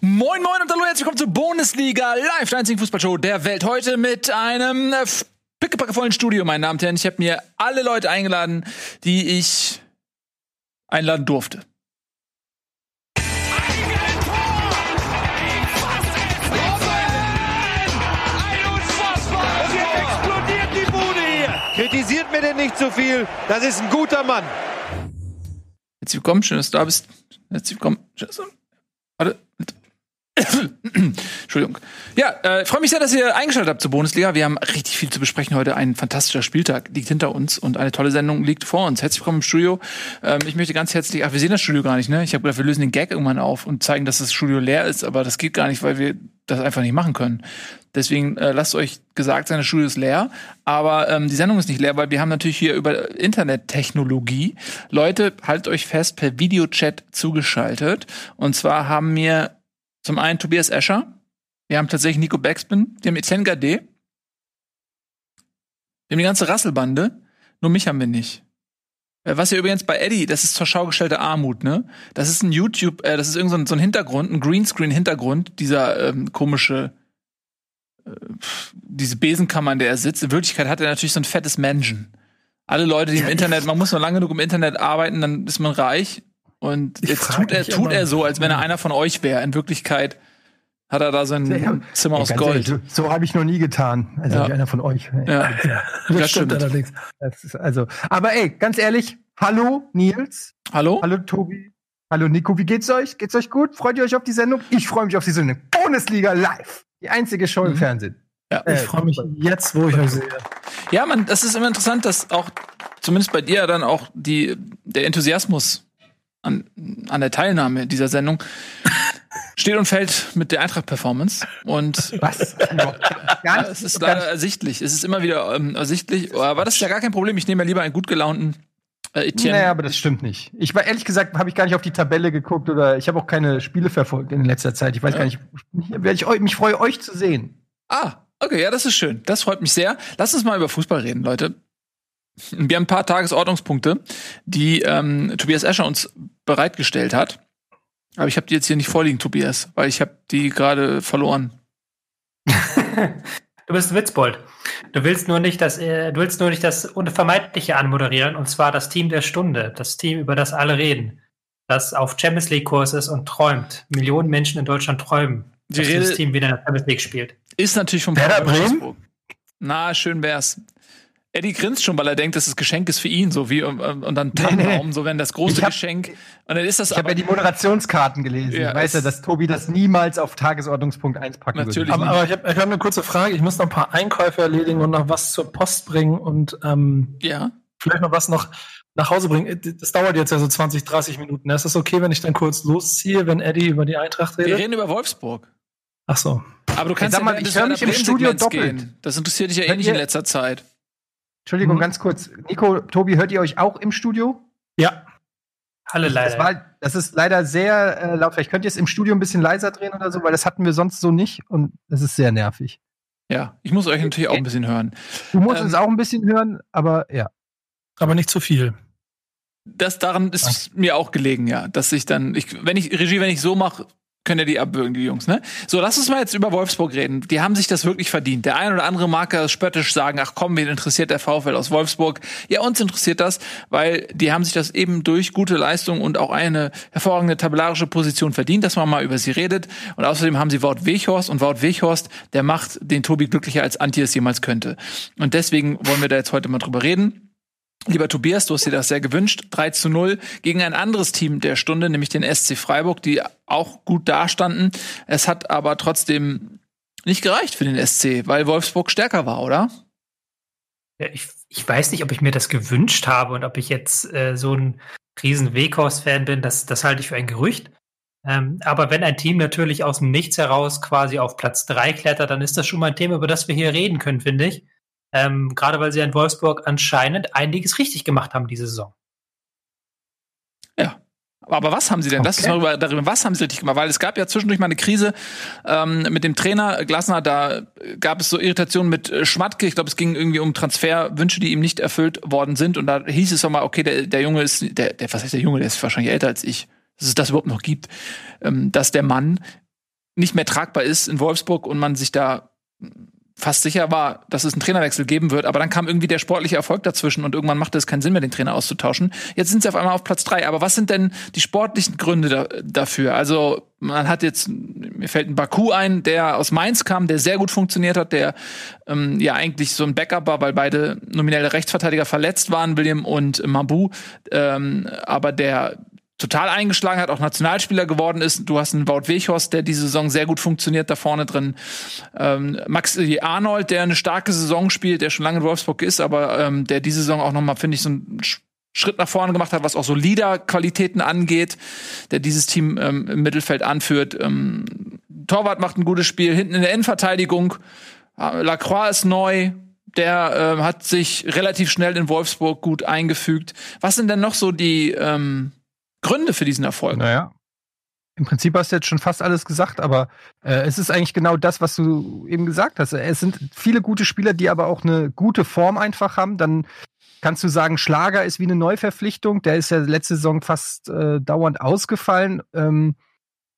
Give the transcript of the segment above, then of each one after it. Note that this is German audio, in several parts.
Moin Moin und hallo, herzlich willkommen zur Bundesliga Live, der einzigen Fußballshow der Welt. Heute mit einem äh, pickepackevollen Studio, meine Damen und Herren. Ich habe mir alle Leute eingeladen, die ich einladen durfte. Kritisiert mir denn nicht zu viel. Das ist ein guter Mann. Herzlich willkommen, schön, dass du da bist. Herzlich willkommen. Warte. Entschuldigung. Ja, äh, freue mich sehr, dass ihr eingeschaltet habt zur Bundesliga. Wir haben richtig viel zu besprechen heute. Ein fantastischer Spieltag liegt hinter uns und eine tolle Sendung liegt vor uns. Herzlich willkommen im Studio. Ähm, ich möchte ganz herzlich, ach, wir sehen das Studio gar nicht, ne? Ich habe gedacht, wir lösen den Gag irgendwann auf und zeigen, dass das Studio leer ist, aber das geht gar nicht, weil wir das einfach nicht machen können. Deswegen äh, lasst euch gesagt sein, das Studio ist leer. Aber ähm, die Sendung ist nicht leer, weil wir haben natürlich hier über Internettechnologie Leute, haltet euch fest, per Videochat zugeschaltet. Und zwar haben wir zum einen Tobias Escher, wir haben tatsächlich Nico Backspin, wir haben Etienne Gade, wir haben die ganze Rasselbande, nur mich haben wir nicht. Äh, Was ja übrigens bei Eddie, das ist zur Schau gestellte Armut, ne? Das ist ein YouTube, äh, das ist irgend so ein, so ein Hintergrund, ein Greenscreen-Hintergrund, dieser ähm, komische diese Besenkammer, in der er sitzt. In Wirklichkeit hat er natürlich so ein fettes Menschen. Alle Leute, die im Internet, man muss nur lange genug im Internet arbeiten, dann ist man reich. Und Ich jetzt tut er, tut er so, als wenn er einer von euch wäre. In Wirklichkeit hat er da sein Ja, Zimmer aus Gold. ehrlich, so so habe ich noch nie getan. Also Ja. wie einer von euch. Ja, Das das stimmt stimmt. allerdings. Das ist also, aber ey, ganz ehrlich, hallo Nils, Hallo? hallo Tobi, hallo Nico, wie geht's euch? Geht's euch gut? Freut ihr euch auf die Sendung? Ich freue mich auf die Sendung. Bundesliga live. Die einzige Show Mhm. im Fernsehen. Ja. Äh, Ich freue mich jetzt, wo ich euch sehe. Ja, man, das ist immer interessant, dass auch zumindest bei dir dann auch die der Enthusiasmus an, an der Teilnahme dieser Sendung steht und fällt mit der Eintracht-Performance. Und Was? Ja, Gar es ist leider ersichtlich. Es ist immer wieder ähm, ersichtlich. Aber das ist ja gar kein Problem. Ich nehme ja lieber einen gut gelaunten äh, Etienne. Naja, aber das stimmt nicht. Ich war ehrlich gesagt, habe ich gar nicht auf die Tabelle geguckt oder ich habe auch keine Spiele verfolgt in letzter Zeit. Ich weiß Ja. gar nicht, ich euch, mich freue, euch zu sehen. Ah, okay, ja, das ist schön. Das freut mich sehr. Lass uns mal über Fußball reden, Leute. Wir haben ein paar Tagesordnungspunkte, die ähm, Tobias Escher uns bereitgestellt hat. Aber ich habe die jetzt hier nicht vorliegen, Tobias, weil ich habe die gerade verloren. Du bist ein Witzbold. Du willst nur nicht das, äh, du willst nur nicht das Unvermeidliche anmoderieren, und zwar das Team der Stunde, das Team, über das alle reden, das auf Champions League Kurs ist und träumt. Millionen Menschen in Deutschland träumen, Die dass dieses Rede- Team wieder in der Champions League spielt. Ist natürlich vom Werder Bremen? Na, schön wär's. Eddie grinst schon, weil er denkt, dass das Geschenk ist für ihn, so wie und, und dann Nee, nee. Tannenbaum, so wenn das große hab- Geschenk. Und dann ist das Ich habe ja die Moderationskarten gelesen. Ja, ich weiß ja, es- dass Tobi das niemals auf Tagesordnungspunkt 1 packen Natürlich. würde. Aber, aber ich habe hab eine kurze Frage. Ich muss noch ein paar Einkäufe erledigen und noch was zur Post bringen und ähm, ja. vielleicht noch was noch nach Hause bringen. Das dauert jetzt ja so 20, 30 Minuten. Ist das okay, wenn ich dann kurz losziehe, wenn Eddie über die Eintracht Wir redet? reden über Wolfsburg. Ach so. Aber du kannst sag mal, ich des hör mich im Studio doppelt. gehen. Das interessiert dich ja eh nicht in letzter Zeit. Entschuldigung, Mhm. ganz kurz. Nico, Tobi, hört ihr euch auch im Studio? Ja. Alle Das, leider. war, das ist leider sehr äh, laut. Vielleicht könnt ihr es im Studio ein bisschen leiser drehen oder so, weil das hatten wir sonst so nicht und das ist sehr nervig. Ja, ich muss euch natürlich auch ein bisschen hören. Du musst Ähm, uns auch ein bisschen hören, aber ja. aber nicht zu viel. Das daran ist mir auch gelegen, ja, dass ich dann, ich, wenn ich Regie, wenn ich so mache, könnt ihr die abwürgen, die Jungs, ne? So, lass uns mal jetzt über Wolfsburg reden. Die haben sich das wirklich verdient. Der ein oder andere mag ja spöttisch sagen, ach komm, wen interessiert der VfL aus Wolfsburg? Ja, uns interessiert das, weil die haben sich das eben durch gute Leistung und auch eine hervorragende tabellarische Position verdient, dass man mal über sie redet. Und außerdem haben sie Wout Weghorst und Wout Weghorst, der macht den Tobi glücklicher als Antje es jemals könnte. Und deswegen wollen wir da jetzt heute mal drüber reden. Lieber Tobias, du hast dir das sehr gewünscht. 3 zu 0 gegen ein anderes Team der Stunde, nämlich den SC Freiburg, die auch gut dastanden. Es hat aber trotzdem nicht gereicht für den SC, weil Wolfsburg stärker war, oder? Ja, ich, ich weiß nicht, ob ich mir das gewünscht habe und ob ich jetzt äh, so ein riesen Weghorst-Fan bin, das, das halte ich für ein Gerücht. Ähm, aber wenn ein Team natürlich aus dem Nichts heraus quasi auf Platz drei klettert, dann ist das schon mal ein Thema, über das wir hier reden können, finde ich. Ähm, Gerade weil sie in Wolfsburg anscheinend einiges richtig gemacht haben diese Saison. Ja. Aber was haben sie denn? Das ist Okay. darüber, darüber, was haben sie richtig gemacht? Weil es gab ja zwischendurch mal eine Krise ähm, mit dem Trainer Glasner, da gab es so Irritationen mit äh, Schmatke. Ich glaube, es ging irgendwie um Transferwünsche, die ihm nicht erfüllt worden sind. Und da hieß es doch mal, okay, der, der Junge ist, der, der, was heißt der Junge, der ist wahrscheinlich älter als ich, dass es das überhaupt noch gibt, ähm, dass der Mann nicht mehr tragbar ist in Wolfsburg und man sich da fast sicher war, dass es einen Trainerwechsel geben wird, aber dann kam irgendwie der sportliche Erfolg dazwischen und irgendwann machte es keinen Sinn mehr, den Trainer auszutauschen. Jetzt sind sie auf einmal auf Platz drei. Aber was sind denn die sportlichen Gründe da, dafür? Also man hat jetzt, mir fällt ein Baku ein, der aus Mainz kam, der sehr gut funktioniert hat, der ähm, ja eigentlich so ein Backup war, weil beide nominelle Rechtsverteidiger verletzt waren, William und Mabu, ähm, aber der total eingeschlagen hat, auch Nationalspieler geworden ist. Du hast einen Wout Weghorst, der diese Saison sehr gut funktioniert, da vorne drin. Ähm, Max Arnold, der eine starke Saison spielt, der schon lange in Wolfsburg ist, aber ähm, der diese Saison auch noch mal, finde ich, so einen Schritt nach vorne gemacht hat, was auch so Leader-Qualitäten angeht, der dieses Team ähm, im Mittelfeld anführt. Ähm, Torwart macht ein gutes Spiel, hinten in der Innenverteidigung. Äh, Lacroix ist neu, der äh, hat sich relativ schnell in Wolfsburg gut eingefügt. Was sind denn noch so die ähm, Gründe für diesen Erfolg. Naja. Im Prinzip hast du jetzt schon fast alles gesagt, aber äh, es ist eigentlich genau das, was du eben gesagt hast. Es sind viele gute Spieler, die aber auch eine gute Form einfach haben. Dann kannst du sagen, Schlager ist wie eine Neuverpflichtung. Der ist ja letzte Saison fast äh, dauernd ausgefallen ähm,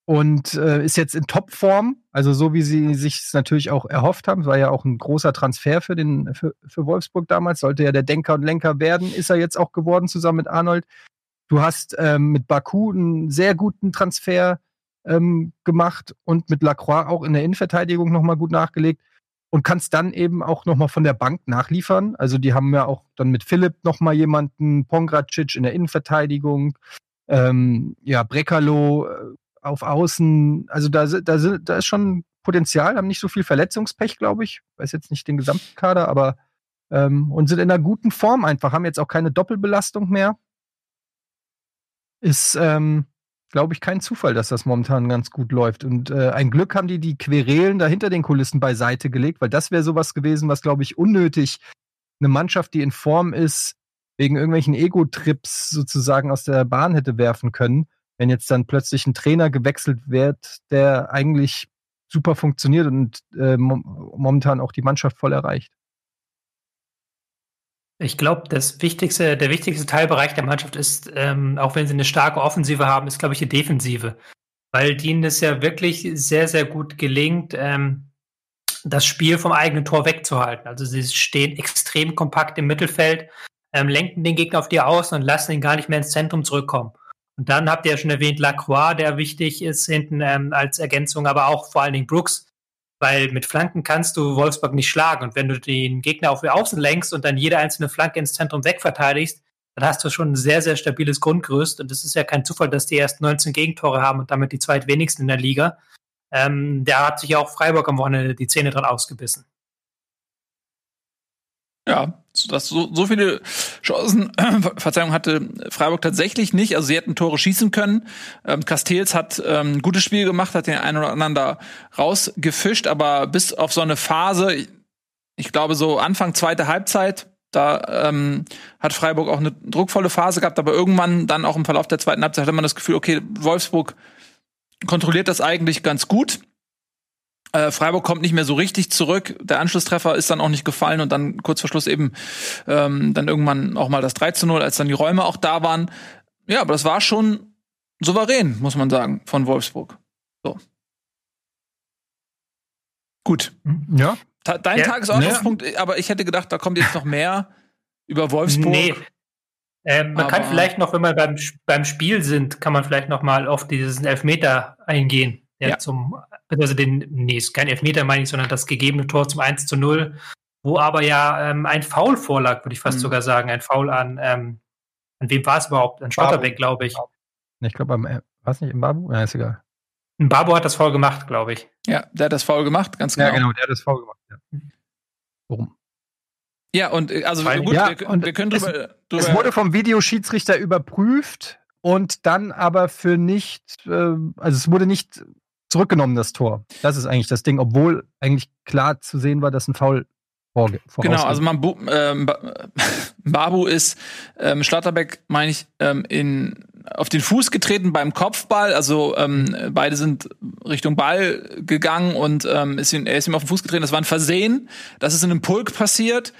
und äh, ist jetzt in Topform. Also so wie sie sich es natürlich auch erhofft haben. War ja auch ein großer Transfer für den für, für Wolfsburg damals. Sollte ja der Denker und Lenker werden, ist er jetzt auch geworden zusammen mit Arnold. Du hast ähm, mit Baku einen sehr guten Transfer ähm, gemacht und mit Lacroix auch in der Innenverteidigung nochmal gut nachgelegt und kannst dann eben auch nochmal von der Bank nachliefern. Also die haben ja auch dann mit Philipp nochmal jemanden, Pongracic in der Innenverteidigung, ähm, ja, Brekalo äh, auf Außen. Also da, da, da ist schon Potenzial, haben nicht so viel Verletzungspech, glaube ich. Weiß jetzt nicht den gesamten Kader, aber ähm, und sind in einer guten Form einfach, haben jetzt auch keine Doppelbelastung mehr ist, ähm, glaube ich, kein Zufall, dass das momentan ganz gut läuft. Und äh, ein Glück haben die die Querelen da hinter den Kulissen beiseite gelegt, weil das wäre sowas gewesen, was, glaube ich, unnötig eine Mannschaft, die in Form ist, wegen irgendwelchen Ego-Trips sozusagen aus der Bahn hätte werfen können, wenn jetzt dann plötzlich ein Trainer gewechselt wird, der eigentlich super funktioniert und äh, momentan auch die Mannschaft voll erreicht. Ich glaube, das wichtigste, der wichtigste Teilbereich der Mannschaft ist, ähm, auch wenn sie eine starke Offensive haben, ist, glaube ich, die Defensive. Weil denen es ja wirklich sehr, sehr gut gelingt, ähm, das Spiel vom eigenen Tor wegzuhalten. Also sie stehen extrem kompakt im Mittelfeld, ähm, lenken den Gegner auf die Außen und lassen ihn gar nicht mehr ins Zentrum zurückkommen. Und dann habt ihr ja schon erwähnt, Lacroix, der wichtig ist hinten ähm, als Ergänzung, aber auch vor allen Dingen Brooks, weil mit Flanken kannst du Wolfsburg nicht schlagen. Und wenn du den Gegner auf die Außen lenkst und dann jede einzelne Flanke ins Zentrum wegverteidigst, dann hast du schon ein sehr, sehr stabiles Grundgerüst. Und es ist ja kein Zufall, dass die erst 19 Gegentore haben und damit die zweitwenigsten in der Liga. Ähm, da hat sich auch Freiburg am Wochenende die Zähne dran ausgebissen. Ja, dass so, so viele Chancen, Verzeihung, hatte Freiburg tatsächlich nicht. Also sie hätten Tore schießen können. Ähm, Castells hat ähm, ein gutes Spiel gemacht, hat den einen oder anderen da rausgefischt, aber bis auf so eine Phase, ich glaube so Anfang zweite Halbzeit, da ähm, hat Freiburg auch eine druckvolle Phase gehabt, aber irgendwann dann auch im Verlauf der zweiten Halbzeit hatte man das Gefühl, okay, Wolfsburg kontrolliert das eigentlich ganz gut. Äh, Freiburg kommt nicht mehr so richtig zurück. Der Anschlusstreffer ist dann auch nicht gefallen und dann kurz vor Schluss eben ähm, dann irgendwann auch mal das 3 zu 0, als dann die Räume auch da waren. Ja, aber das war schon souverän, muss man sagen, von Wolfsburg. So. Gut. Ja. Ta dein ja, Tagesordnungspunkt, ja. aber ich hätte gedacht, da kommt jetzt noch mehr über Wolfsburg. Nee. Ähm, man kann vielleicht noch, wenn wir beim, beim Spiel sind, kann man vielleicht noch mal auf diesen Elfmeter eingehen, der ja. zum also den, nee, ist kein Elfmeter meine ich, sondern das gegebene Tor zum 1 zu 0, wo aber ja ähm, ein Foul vorlag, würde ich fast mhm. sogar sagen. Ein Foul an, ähm, an wem war es überhaupt? An Schlotterbeck, glaube ich. Ich glaube, am, äh, was nicht, im Babu? Ja, ist egal. Ein Babu hat das Foul gemacht, glaube ich. Ja, der hat das Foul gemacht, ganz genau. Ja, genau, der hat das Foul gemacht, ja. Warum? Ja, und äh, also Weil, gut, ja, wir, und wir können drüber, es, drüber. Es wurde vom Videoschiedsrichter überprüft und dann aber für nicht, äh, also es wurde nicht zurückgenommen, das Tor. Das ist eigentlich das Ding, obwohl eigentlich klar zu sehen war, dass ein Foul vorge Genau, also man, ähm, Babu ist ähm, Schlotterbeck, meine ich, ähm, in auf den Fuß getreten beim Kopfball, also ähm, beide sind Richtung Ball gegangen und ähm, ist ihm, er ist ihm auf den Fuß getreten. Das war ein Versehen. Das ist in einem Pulk passiert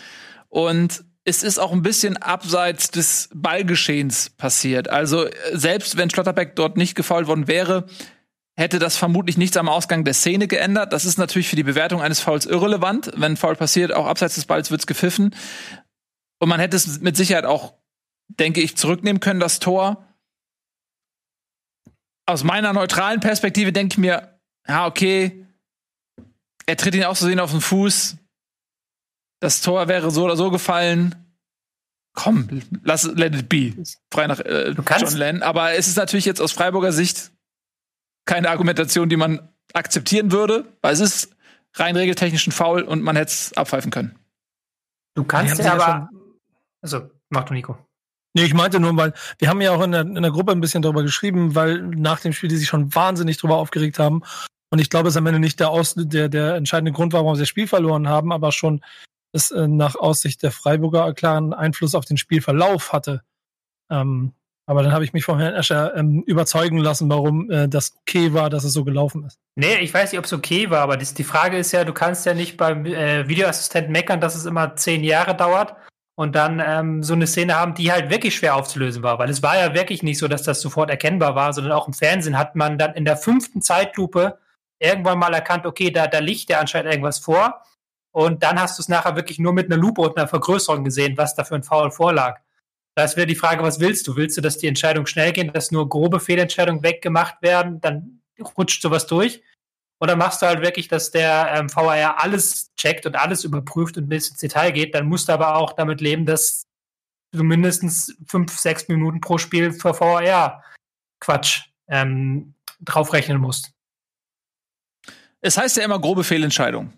und es ist auch ein bisschen abseits des Ballgeschehens passiert. Also selbst wenn Schlotterbeck dort nicht gefault worden wäre, hätte das vermutlich nichts am Ausgang der Szene geändert. Das ist natürlich für die Bewertung eines Fouls irrelevant. Wenn ein Foul passiert, auch abseits des Balls wird's gepfiffen. Und man hätte es mit Sicherheit auch, denke ich, zurücknehmen können, das Tor. Aus meiner neutralen Perspektive denke ich mir, ja, okay, er tritt ihn auch so sehen auf den Fuß. Das Tor wäre so oder so gefallen. Komm, lass let it be. Frei nach äh, John Lennon. Aber es ist natürlich jetzt aus Freiburger Sicht keine Argumentation, die man akzeptieren würde, weil es ist rein regeltechnisch ein Foul und man hätte es abpfeifen können. Du kannst ja aber. Also, mach du, Nico. Nee, ich meinte nur, weil wir haben ja auch in der, in der Gruppe ein bisschen darüber geschrieben, weil nach dem Spiel die sich schon wahnsinnig drüber aufgeregt haben. Und ich glaube, es am Ende nicht der, Aus der, der entscheidende Grund war, warum sie das Spiel verloren haben, aber schon es äh, nach Aussicht der Freiburger klaren Einfluss auf den Spielverlauf hatte. Ähm, aber dann habe ich mich von Herrn Escher ähm, überzeugen lassen, warum äh, das okay war, dass es so gelaufen ist. Nee, ich weiß nicht, ob es okay war, aber das, die Frage ist ja, du kannst ja nicht beim äh, Videoassistenten meckern, dass es immer zehn Jahre dauert und dann ähm, so eine Szene haben, die halt wirklich schwer aufzulösen war. Weil es war ja wirklich nicht so, dass das sofort erkennbar war, sondern auch im Fernsehen hat man dann in der fünften Zeitlupe irgendwann mal erkannt, okay, da, da liegt ja anscheinend irgendwas vor. Und dann hast du es nachher wirklich nur mit einer Lupe und einer Vergrößerung gesehen, was da für ein Foul vorlag. Da ist wieder die Frage, was willst du? Willst du, dass die Entscheidungen schnell gehen, dass nur grobe Fehlentscheidungen weggemacht werden, dann rutscht sowas durch? Oder machst du halt wirklich, dass der ähm, VAR alles checkt und alles überprüft und bis ins Detail geht, dann musst du aber auch damit leben, dass du mindestens fünf, sechs Minuten pro Spiel für VAR Quatsch ähm, draufrechnen musst. Es heißt ja immer grobe Fehlentscheidung.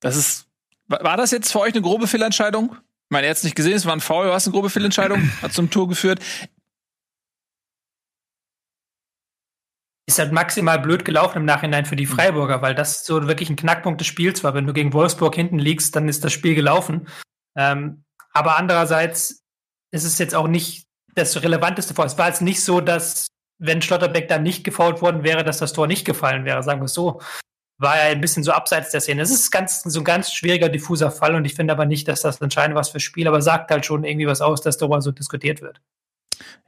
Das ist. War das jetzt für euch eine grobe Fehlentscheidung? Ich meine, er hat es nicht gesehen, es war ein Foul, war es eine grobe Fehlentscheidung, hat zum Tor geführt. Ist halt maximal blöd gelaufen im Nachhinein für die hm. Freiburger, weil das so wirklich ein Knackpunkt des Spiels war. Wenn du gegen Wolfsburg hinten liegst, dann ist das Spiel gelaufen. Ähm, aber andererseits ist es jetzt auch nicht das relevanteste Foul. Es war jetzt nicht so, dass wenn Schlotterbeck dann nicht gefault worden wäre, dass das Tor nicht gefallen wäre, sagen wir es so war ja ein bisschen so abseits der Szene. Es ist ganz, so ein ganz schwieriger, diffuser Fall und ich finde aber nicht, dass das entscheidend was fürs Spiel, aber sagt halt schon irgendwie was aus, dass darüber so diskutiert wird.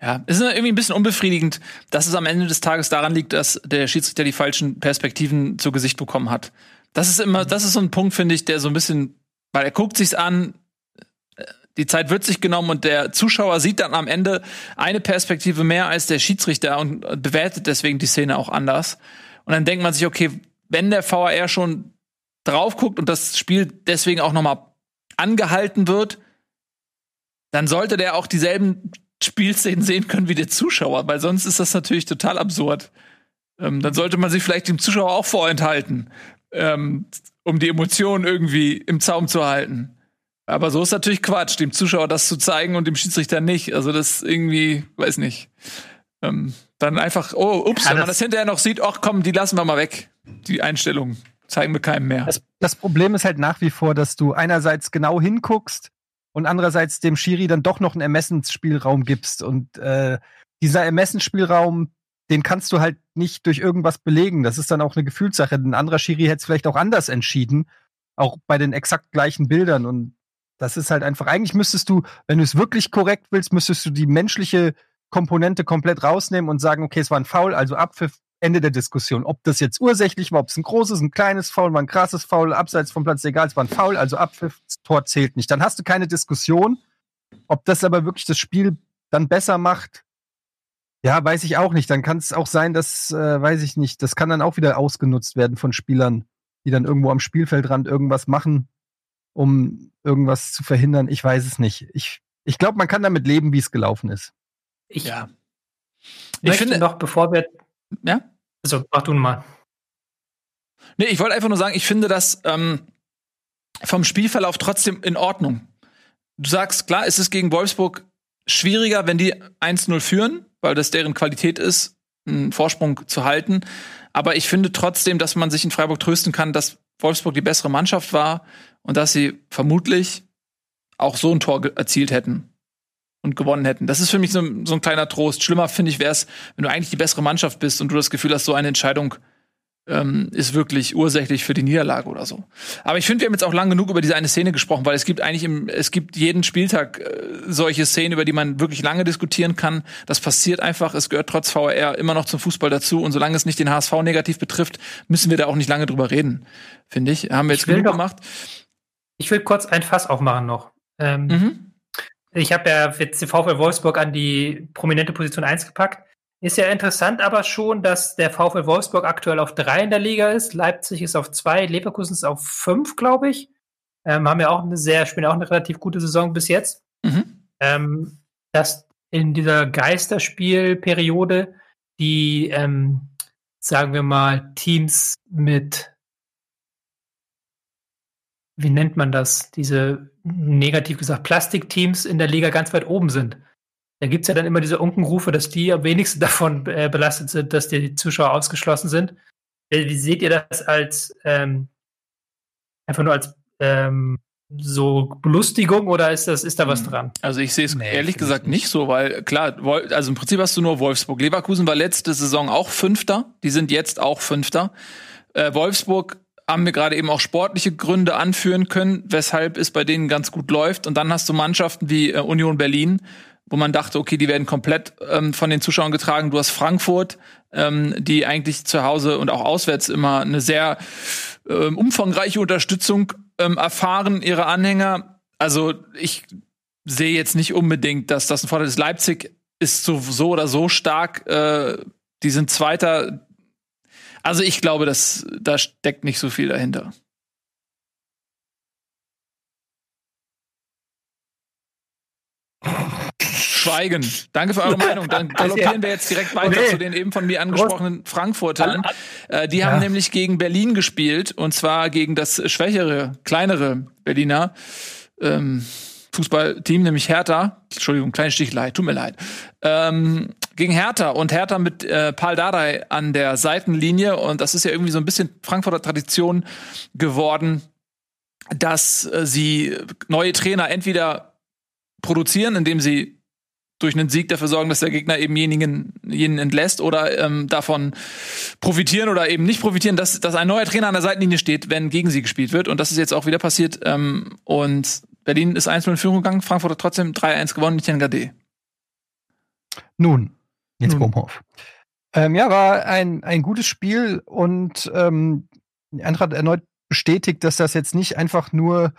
Ja, es ist irgendwie ein bisschen unbefriedigend, dass es am Ende des Tages daran liegt, dass der Schiedsrichter die falschen Perspektiven zu Gesicht bekommen hat. Das ist immer, das ist so ein Punkt, finde ich, der so ein bisschen, weil er guckt sich's an, die Zeit wird sich genommen und der Zuschauer sieht dann am Ende eine Perspektive mehr als der Schiedsrichter und bewertet deswegen die Szene auch anders. Und dann denkt man sich, okay, wenn der VAR schon drauf guckt und das Spiel deswegen auch noch mal angehalten wird, dann sollte der auch dieselben Spielszenen sehen können wie der Zuschauer, weil sonst ist das natürlich total absurd. Ähm, dann sollte man sich vielleicht dem Zuschauer auch vorenthalten, ähm, um die Emotionen irgendwie im Zaum zu halten. Aber so ist natürlich Quatsch, dem Zuschauer das zu zeigen und dem Schiedsrichter nicht. Also das irgendwie, weiß nicht. Ähm, dann einfach, oh, ups, ja, wenn man das hinterher noch sieht, ach komm, die lassen wir mal weg die Einstellung zeigen wir keinem mehr. Das, das, Problem ist halt nach wie vor, dass du einerseits genau hinguckst und andererseits dem Schiri dann doch noch einen Ermessensspielraum gibst. Und äh, dieser Ermessensspielraum, den kannst du halt nicht durch irgendwas belegen. Das ist dann auch eine Gefühlssache. Ein anderer Schiri hätte es vielleicht auch anders entschieden, auch bei den exakt gleichen Bildern. Und das ist halt einfach, eigentlich müsstest du, wenn du es wirklich korrekt willst, müsstest du die menschliche Komponente komplett rausnehmen und sagen, okay, es war ein Foul, also Abpfiff, Ende der Diskussion. Ob das jetzt ursächlich war, ob es ein großes, ein kleines Foul war, ein krasses Foul, abseits vom Platz, egal, es war ein Foul, also Abpfiff, Tor zählt nicht. Dann hast du keine Diskussion. Ob das aber wirklich das Spiel dann besser macht, ja, weiß ich auch nicht. Dann kann es auch sein, dass, äh, weiß ich nicht, das kann dann auch wieder ausgenutzt werden von Spielern, die dann irgendwo am Spielfeldrand irgendwas machen, um irgendwas zu verhindern. Ich weiß es nicht. Ich, ich glaube, man kann damit leben, wie es gelaufen ist. Ich, ja. ich finde noch, bevor wir ja? Also, mach du mal. Nee, ich wollte einfach nur sagen, ich finde das ähm, vom Spielverlauf trotzdem in Ordnung. Du sagst, klar, es ist gegen Wolfsburg schwieriger, wenn die 1-0 führen, weil das deren Qualität ist, einen Vorsprung zu halten. Aber ich finde trotzdem, dass man sich in Freiburg trösten kann, dass Wolfsburg die bessere Mannschaft war und dass sie vermutlich auch so ein Tor erzielt hätten und gewonnen hätten. Das ist für mich so, so ein kleiner Trost. Schlimmer finde ich wäre es, wenn du eigentlich die bessere Mannschaft bist und du das Gefühl hast, so eine Entscheidung ähm, ist wirklich ursächlich für die Niederlage oder so. Aber ich finde, wir haben jetzt auch lang genug über diese eine Szene gesprochen, weil es gibt eigentlich im, es gibt jeden Spieltag äh, solche Szenen, über die man wirklich lange diskutieren kann. Das passiert einfach. Es gehört trotz VR immer noch zum Fußball dazu. Und solange es nicht den HSV negativ betrifft, müssen wir da auch nicht lange drüber reden, finde ich. Haben wir jetzt genug noch, gemacht. Ich will kurz ein Fass aufmachen noch. Ähm, mhm. Ich habe ja jetzt den VfL Wolfsburg an die prominente Position 1 gepackt. Ist ja interessant aber schon, dass der VfL Wolfsburg aktuell auf drei in der Liga ist. Leipzig ist auf zwei, Leverkusen ist auf fünf, glaube ich. Ähm, haben ja auch eine sehr, spielen auch eine relativ gute Saison bis jetzt. Mhm. Ähm, dass in dieser Geisterspielperiode die, ähm, sagen wir mal, Teams mit, wie nennt man das, diese negativ gesagt Plastikteams in der Liga ganz weit oben sind. Da gibt es ja dann immer diese Unkenrufe, dass die am wenigsten davon äh, belastet sind, dass die Zuschauer ausgeschlossen sind. Äh, wie seht ihr das als ähm, einfach nur als ähm, so Belustigung oder ist das ist da was hm. dran? Also ich sehe es nee, ehrlich gesagt nicht. nicht so, weil klar, also im Prinzip hast du nur Wolfsburg. Leverkusen war letzte Saison auch Fünfter, die sind jetzt auch Fünfter. Äh, Wolfsburg haben wir gerade eben auch sportliche Gründe anführen können, weshalb es bei denen ganz gut läuft. Und dann hast du Mannschaften wie äh, Union Berlin, wo man dachte, okay, die werden komplett ähm, von den Zuschauern getragen. Du hast Frankfurt, ähm, die eigentlich zu Hause und auch auswärts immer eine sehr ähm, umfangreiche Unterstützung ähm, erfahren, ihre Anhänger. Also ich sehe jetzt nicht unbedingt, dass das ein Vorteil ist. Leipzig ist so, so oder so stark. Äh, die sind Zweiter. Also ich glaube, dass da steckt nicht so viel dahinter. Schweigen. Danke für eure Meinung. Dann galoppieren wir jetzt direkt weiter okay. zu den eben von mir angesprochenen Frankfurtern. Äh, die ja. haben nämlich gegen Berlin gespielt und zwar gegen das schwächere, kleinere Berliner ähm, Fußballteam, nämlich Hertha. Entschuldigung, kleine Stichelei, tut mir leid. Ähm, gegen Hertha und Hertha mit äh, Paul Dardai an der Seitenlinie und das ist ja irgendwie so ein bisschen Frankfurter Tradition geworden, dass äh, sie neue Trainer entweder produzieren, indem sie durch einen Sieg dafür sorgen, dass der Gegner eben jenigen, jenen entlässt oder ähm, davon profitieren oder eben nicht profitieren, dass, dass ein neuer Trainer an der Seitenlinie steht, wenn gegen sie gespielt wird. Und das ist jetzt auch wieder passiert. Ähm, und Berlin ist 1-0 in Führung gegangen, Frankfurt hat trotzdem 3-1 gewonnen, Etienne Gade. Nun, jetzt Bohmhoff. Ähm, ja, war ein, ein gutes Spiel und ähm, Eintracht erneut bestätigt, dass das jetzt nicht einfach nur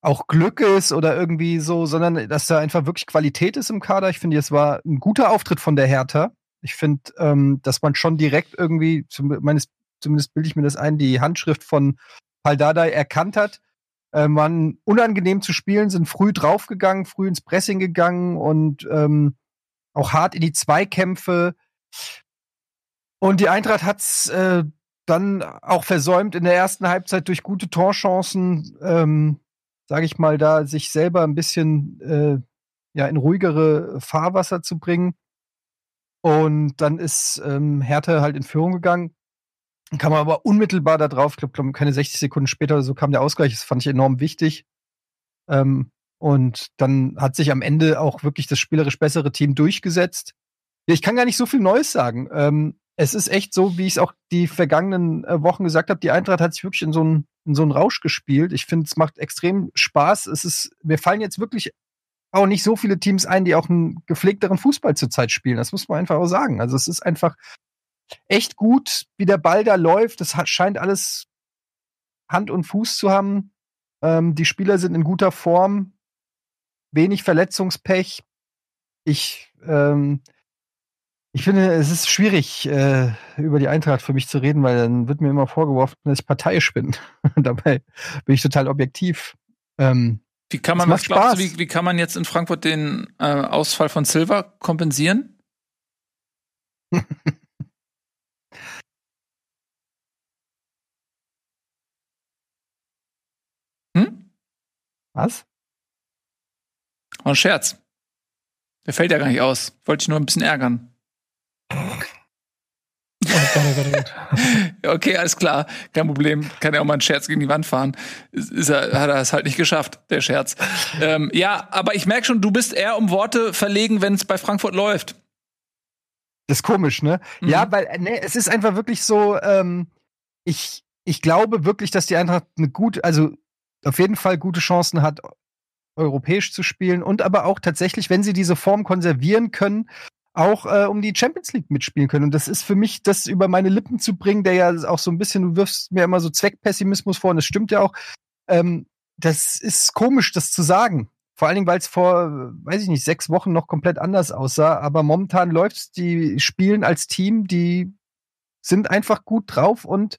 auch Glück ist oder irgendwie so, sondern dass da einfach wirklich Qualität ist im Kader. Ich finde, es war ein guter Auftritt von der Hertha. Ich finde, ähm, dass man schon direkt irgendwie, zumindest, zumindest bilde ich mir das ein, die Handschrift von Paldadei erkannt hat. Äh, man unangenehm zu spielen, sind früh draufgegangen, früh ins Pressing gegangen und ähm, auch hart in die Zweikämpfe. Und die Eintracht hat's äh, dann auch versäumt in der ersten Halbzeit durch gute Torchancen ähm, sage ich mal, da sich selber ein bisschen äh, ja, in ruhigere Fahrwasser zu bringen. Und dann ist ähm, Hertha halt in Führung gegangen. Kam aber unmittelbar da drauf, ich glaube, keine 60 Sekunden später oder so kam der Ausgleich. Das fand ich enorm wichtig. Ähm, und dann hat sich am Ende auch wirklich das spielerisch bessere Team durchgesetzt. Ich kann gar nicht so viel Neues sagen. Ähm, es ist echt so, wie ich es auch die vergangenen äh, Wochen gesagt habe, die Eintracht hat sich wirklich in so einen, in so Rausch gespielt. Ich finde, es macht extrem Spaß. Es ist, mir fallen jetzt wirklich auch nicht so viele Teams ein, die auch einen gepflegteren Fußball zurzeit spielen. Das muss man einfach auch sagen. Also es ist einfach echt gut, wie der Ball da läuft. Das hat, scheint alles Hand und Fuß zu haben. Ähm, die Spieler sind in guter Form, wenig Verletzungspech. Ich ähm, ich finde, es ist schwierig, äh, über die Eintracht für mich zu reden, weil dann wird mir immer vorgeworfen, dass ich parteiisch bin. Dabei bin ich total objektiv. Ähm, wie kann man, was glaubst du, wie, wie, kann man jetzt in Frankfurt den äh, Ausfall von Silva kompensieren? hm? Was? War ein Scherz. Der fällt ja gar nicht aus. Wollte ich nur ein bisschen ärgern. okay, alles klar, kein Problem. Kann ja auch mal einen Scherz gegen die Wand fahren. Ist er, hat er es halt nicht geschafft, der Scherz. Ähm, ja, aber ich merke schon, du bist eher um Worte verlegen, wenn es bei Frankfurt läuft. Das ist komisch, ne? Mhm. Ja, weil ne, es ist einfach wirklich so, ähm, ich, ich glaube wirklich, dass die Eintracht eine gute, also auf jeden Fall gute Chancen hat, europäisch zu spielen und aber auch tatsächlich, wenn sie diese Form konservieren können, auch äh, um die Champions League mitspielen können. Und das ist für mich, das über meine Lippen zu bringen, der ja auch so ein bisschen, du wirfst mir immer so Zweckpessimismus vor, und das stimmt ja auch. Ähm, das ist komisch, das zu sagen. Vor allen Dingen, weil es vor, weiß ich nicht, sechs Wochen noch komplett anders aussah. Aber momentan läuft's. Die spielen als Team, die sind einfach gut drauf und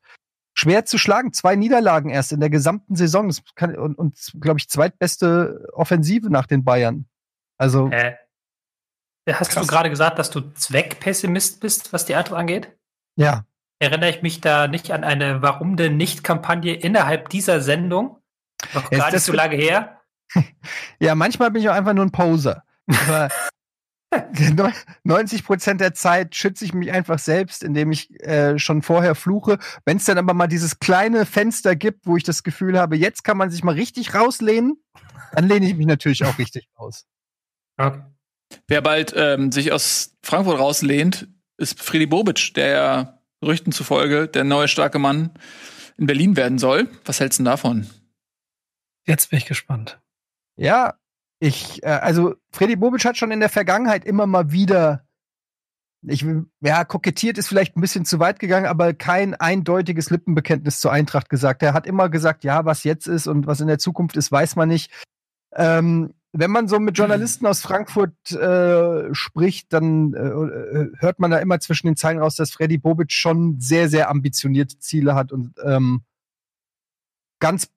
schwer zu schlagen. Zwei Niederlagen erst in der gesamten Saison. Das kann, und, und glaube ich, zweitbeste Offensive nach den Bayern. Also. Äh, hast krass. du gerade gesagt, dass du Zweckpessimist bist, was die Eintracht angeht? Ja. Erinnere ich mich da nicht an eine Warum denn nicht-Kampagne innerhalb dieser Sendung? Noch gar nicht so lange her. ja, manchmal bin ich auch einfach nur ein Poser. Aber 90 Prozent der Zeit schütze ich mich einfach selbst, indem ich äh, schon vorher fluche. Wenn es dann aber mal dieses kleine Fenster gibt, wo ich das Gefühl habe, jetzt kann man sich mal richtig rauslehnen, dann lehne ich mich natürlich auch richtig raus. Okay. Wer bald ähm, sich aus Frankfurt rauslehnt, ist Friedi Bobic, der ja Gerüchten zufolge der neue starke Mann in Berlin werden soll. Was hältst du denn davon? Jetzt bin ich gespannt. Ja, ich, äh, also Freddy Bobic hat schon in der Vergangenheit immer mal wieder, ich, ja, kokettiert ist vielleicht ein bisschen zu weit gegangen, aber kein eindeutiges Lippenbekenntnis zur Eintracht gesagt. Er hat immer gesagt, ja, was jetzt ist und was in der Zukunft ist, weiß man nicht. Ähm, wenn man so mit Journalisten aus Frankfurt äh, spricht, dann äh, äh hört man da immer zwischen den Zeilen raus, dass Freddy Bobic schon sehr, sehr ambitionierte Ziele hat und ähm, ganz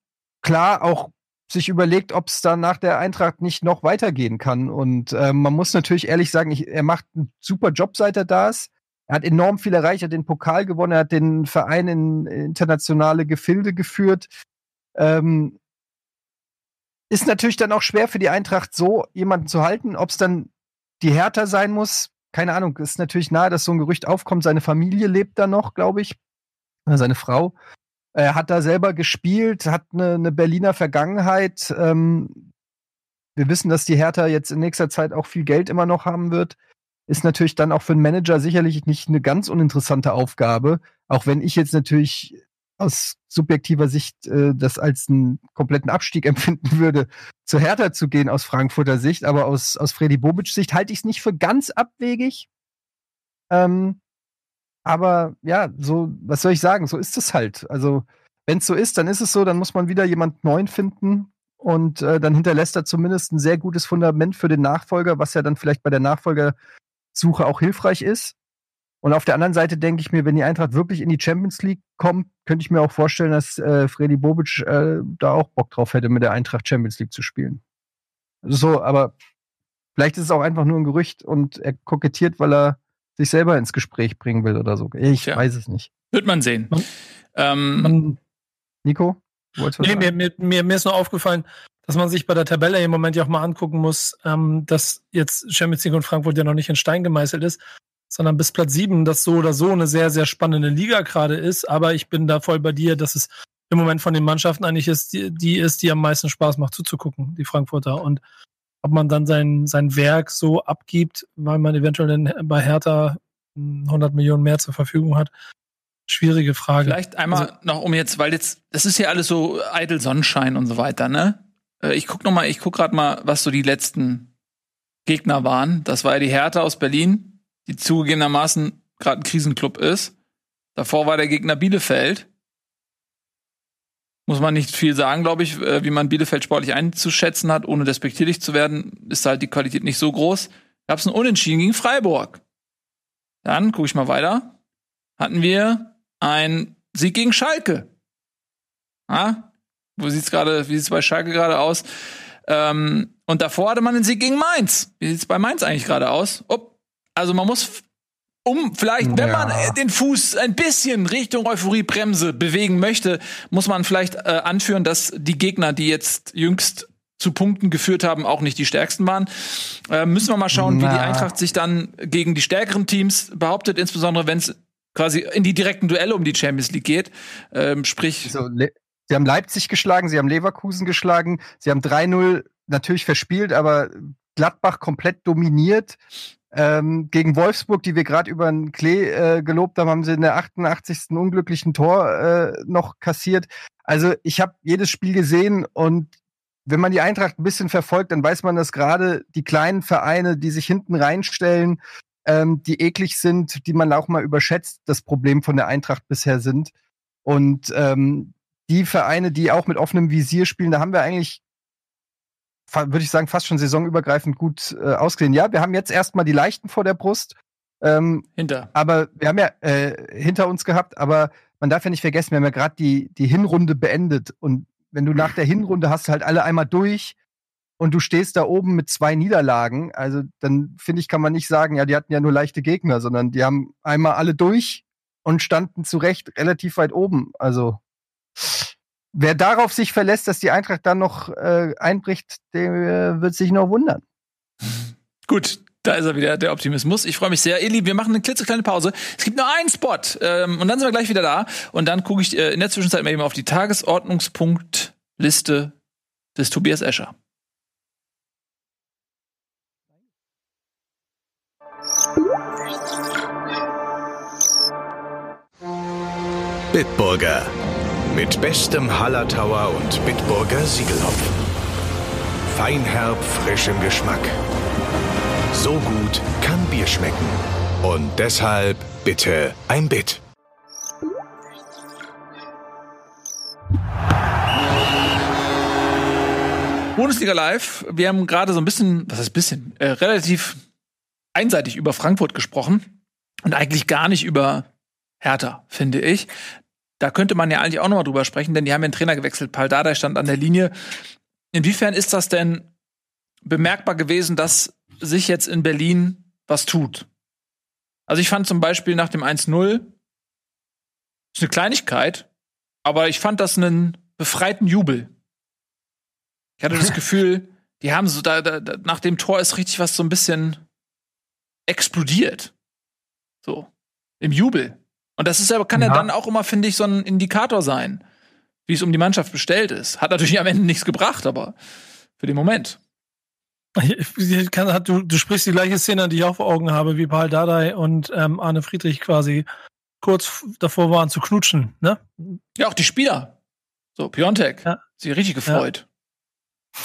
klar auch sich überlegt, ob es dann nach der Eintracht nicht noch weitergehen kann. Und äh, man muss natürlich ehrlich sagen, ich, er macht einen super Job, seit er da ist. Er hat enorm viel erreicht, er hat den Pokal gewonnen, er hat den Verein in internationale Gefilde geführt. Ähm, ist natürlich dann auch schwer für die Eintracht, so jemanden zu halten. Ob es dann die Hertha sein muss, keine Ahnung. Ist natürlich nahe, dass so ein Gerücht aufkommt. Seine Familie lebt da noch, glaube ich. Seine Frau. Er hat da selber gespielt, hat eine, eine Berliner Vergangenheit. Ähm, wir wissen, dass die Hertha jetzt in nächster Zeit auch viel Geld immer noch haben wird. Ist natürlich dann auch für einen Manager sicherlich nicht eine ganz uninteressante Aufgabe. Auch wenn ich jetzt natürlich aus subjektiver Sicht äh, das als einen kompletten Abstieg empfinden würde, zur Hertha zu gehen aus Frankfurter Sicht. Aber aus, aus Freddy Bobic Sicht halte ich es nicht für ganz abwegig. Ähm, aber ja, so, was soll ich sagen? So ist es halt. Also, wenn es so ist, dann ist es so, dann muss man wieder jemand Neuen finden. Und äh, dann hinterlässt er zumindest ein sehr gutes Fundament für den Nachfolger, was ja dann vielleicht bei der Nachfolgersuche auch hilfreich ist. Und auf der anderen Seite denke ich mir, wenn die Eintracht wirklich in die Champions League kommt, könnte ich mir auch vorstellen, dass äh, Freddy Bobic äh, da auch Bock drauf hätte, mit der Eintracht Champions League zu spielen. So, aber vielleicht ist es auch einfach nur ein Gerücht und er kokettiert, weil er sich selber ins Gespräch bringen will oder so. Ich ja. weiß es nicht. Wird man sehen. Man, ähm, man, Nico? Nee, mir, mir, mir, mir ist nur aufgefallen, dass man sich bei der Tabelle im Moment ja auch mal angucken muss, ähm, dass jetzt Champions League und Frankfurt ja noch nicht in Stein gemeißelt ist, sondern bis Platz sieben, das so oder so eine sehr, sehr spannende Liga gerade ist. Aber ich bin da voll bei dir, dass es im Moment von den Mannschaften eigentlich ist, die, die ist, die am meisten Spaß macht zuzugucken, die Frankfurter. Und ob man dann sein, sein Werk so abgibt, weil man eventuell bei Hertha 100 Millionen mehr zur Verfügung hat. Schwierige Frage. Vielleicht einmal also, noch um jetzt, weil jetzt, das ist ja alles so eitel Sonnenschein und so weiter, ne? Äh, ich guck noch mal, ich guck gerade mal, was so die letzten Gegner waren. Das war ja die Hertha aus Berlin, die zugegebenermaßen gerade ein Krisenclub ist. Davor war der Gegner Bielefeld muss man nicht viel sagen, glaube ich, äh, wie man Bielefeld sportlich einzuschätzen hat, ohne despektierlich zu werden, ist halt die Qualität nicht so groß. Gab es ein Unentschieden gegen Freiburg. Dann gucke ich mal weiter. Hatten wir ein Sieg gegen Schalke. Ah, wo sieht's gerade, wie sieht's bei Schalke gerade aus? Ähm, und davor hatte man einen Sieg gegen Mainz. Wie sieht's bei Mainz eigentlich gerade aus? Upp. Also man muss um vielleicht, wenn ja. man äh, den Fuß ein bisschen Richtung Euphoriebremse bewegen möchte, muss man vielleicht äh, anführen, dass die Gegner, die jetzt jüngst zu Punkten geführt haben, auch nicht die stärksten waren. Äh, müssen wir mal schauen, Na. wie die Eintracht sich dann gegen die stärkeren Teams behauptet, insbesondere wenn es quasi in die direkten Duelle um die Champions League geht. Ähm, sprich. Also, sie haben Leipzig geschlagen, sie haben Leverkusen geschlagen, sie haben 3-0 natürlich verspielt, aber Gladbach komplett dominiert. Ähm, gegen Wolfsburg, die wir gerade über den Klee äh, gelobt haben, haben sie in der 88. unglücklichen Tor äh, noch kassiert. Also ich habe jedes Spiel gesehen und wenn man die Eintracht ein bisschen verfolgt, dann weiß man, dass gerade die kleinen Vereine, die sich hinten reinstellen, ähm, die eklig sind, die man auch mal überschätzt, das Problem von der Eintracht bisher sind. Und ähm, die Vereine, die auch mit offenem Visier spielen, da haben wir eigentlich, würde ich sagen, fast schon saisonübergreifend gut äh, ausgesehen. Ja, wir haben jetzt erstmal die Leichten vor der Brust. Ähm, hinter. Aber wir haben ja äh, hinter uns gehabt, aber man darf ja nicht vergessen, wir haben ja gerade die, die Hinrunde beendet und wenn du nach der Hinrunde hast halt alle einmal durch und du stehst da oben mit zwei Niederlagen, also dann finde ich, kann man nicht sagen, ja, die hatten ja nur leichte Gegner, sondern die haben einmal alle durch und standen zu Recht relativ weit oben. Also wer darauf sich verlässt, dass die Eintracht dann noch äh, einbricht, der wird sich nur wundern. Gut, da ist er wieder, der Optimismus. Ich freue mich sehr. Eli, wir machen eine klitzekleine Pause. Es gibt nur einen Spot ähm, und dann sind wir gleich wieder da. Und dann gucke ich äh, in der Zwischenzeit mal eben auf die Tagesordnungspunktliste des Tobias Escher. Bitburger. Mit bestem Hallertauer und Bitburger Siegelhopfen. Feinherb, frischem Geschmack. So gut kann Bier schmecken. Und deshalb bitte ein Bit. Bundesliga Live. Wir haben gerade so ein bisschen, was heißt bisschen, äh, relativ einseitig über Frankfurt gesprochen und eigentlich gar nicht über Hertha, finde ich. Da könnte man ja eigentlich auch noch mal drüber sprechen, denn die haben ja einen Trainer gewechselt. Paul Dardai stand an der Linie. Inwiefern ist das denn bemerkbar gewesen, dass sich jetzt in Berlin was tut? Also ich fand zum Beispiel nach dem 1-0 ist eine Kleinigkeit, aber ich fand das einen befreiten Jubel. Ich hatte das Gefühl, die haben so da, da, nach dem Tor ist richtig was so ein bisschen explodiert. So im Jubel. Und das ist aber, kann ja. ja dann auch immer, finde ich, so ein Indikator sein, wie es um die Mannschaft bestellt ist. Hat natürlich am Ende nichts gebracht, aber für den Moment. Du, du sprichst die gleiche Szene, die ich auch vor Augen habe, wie Paul Dardai und ähm, Arne Friedrich quasi kurz davor waren zu knutschen, ne? Ja, auch die Spieler. So, Piontek. Ja. Sie richtig gefreut. Ja.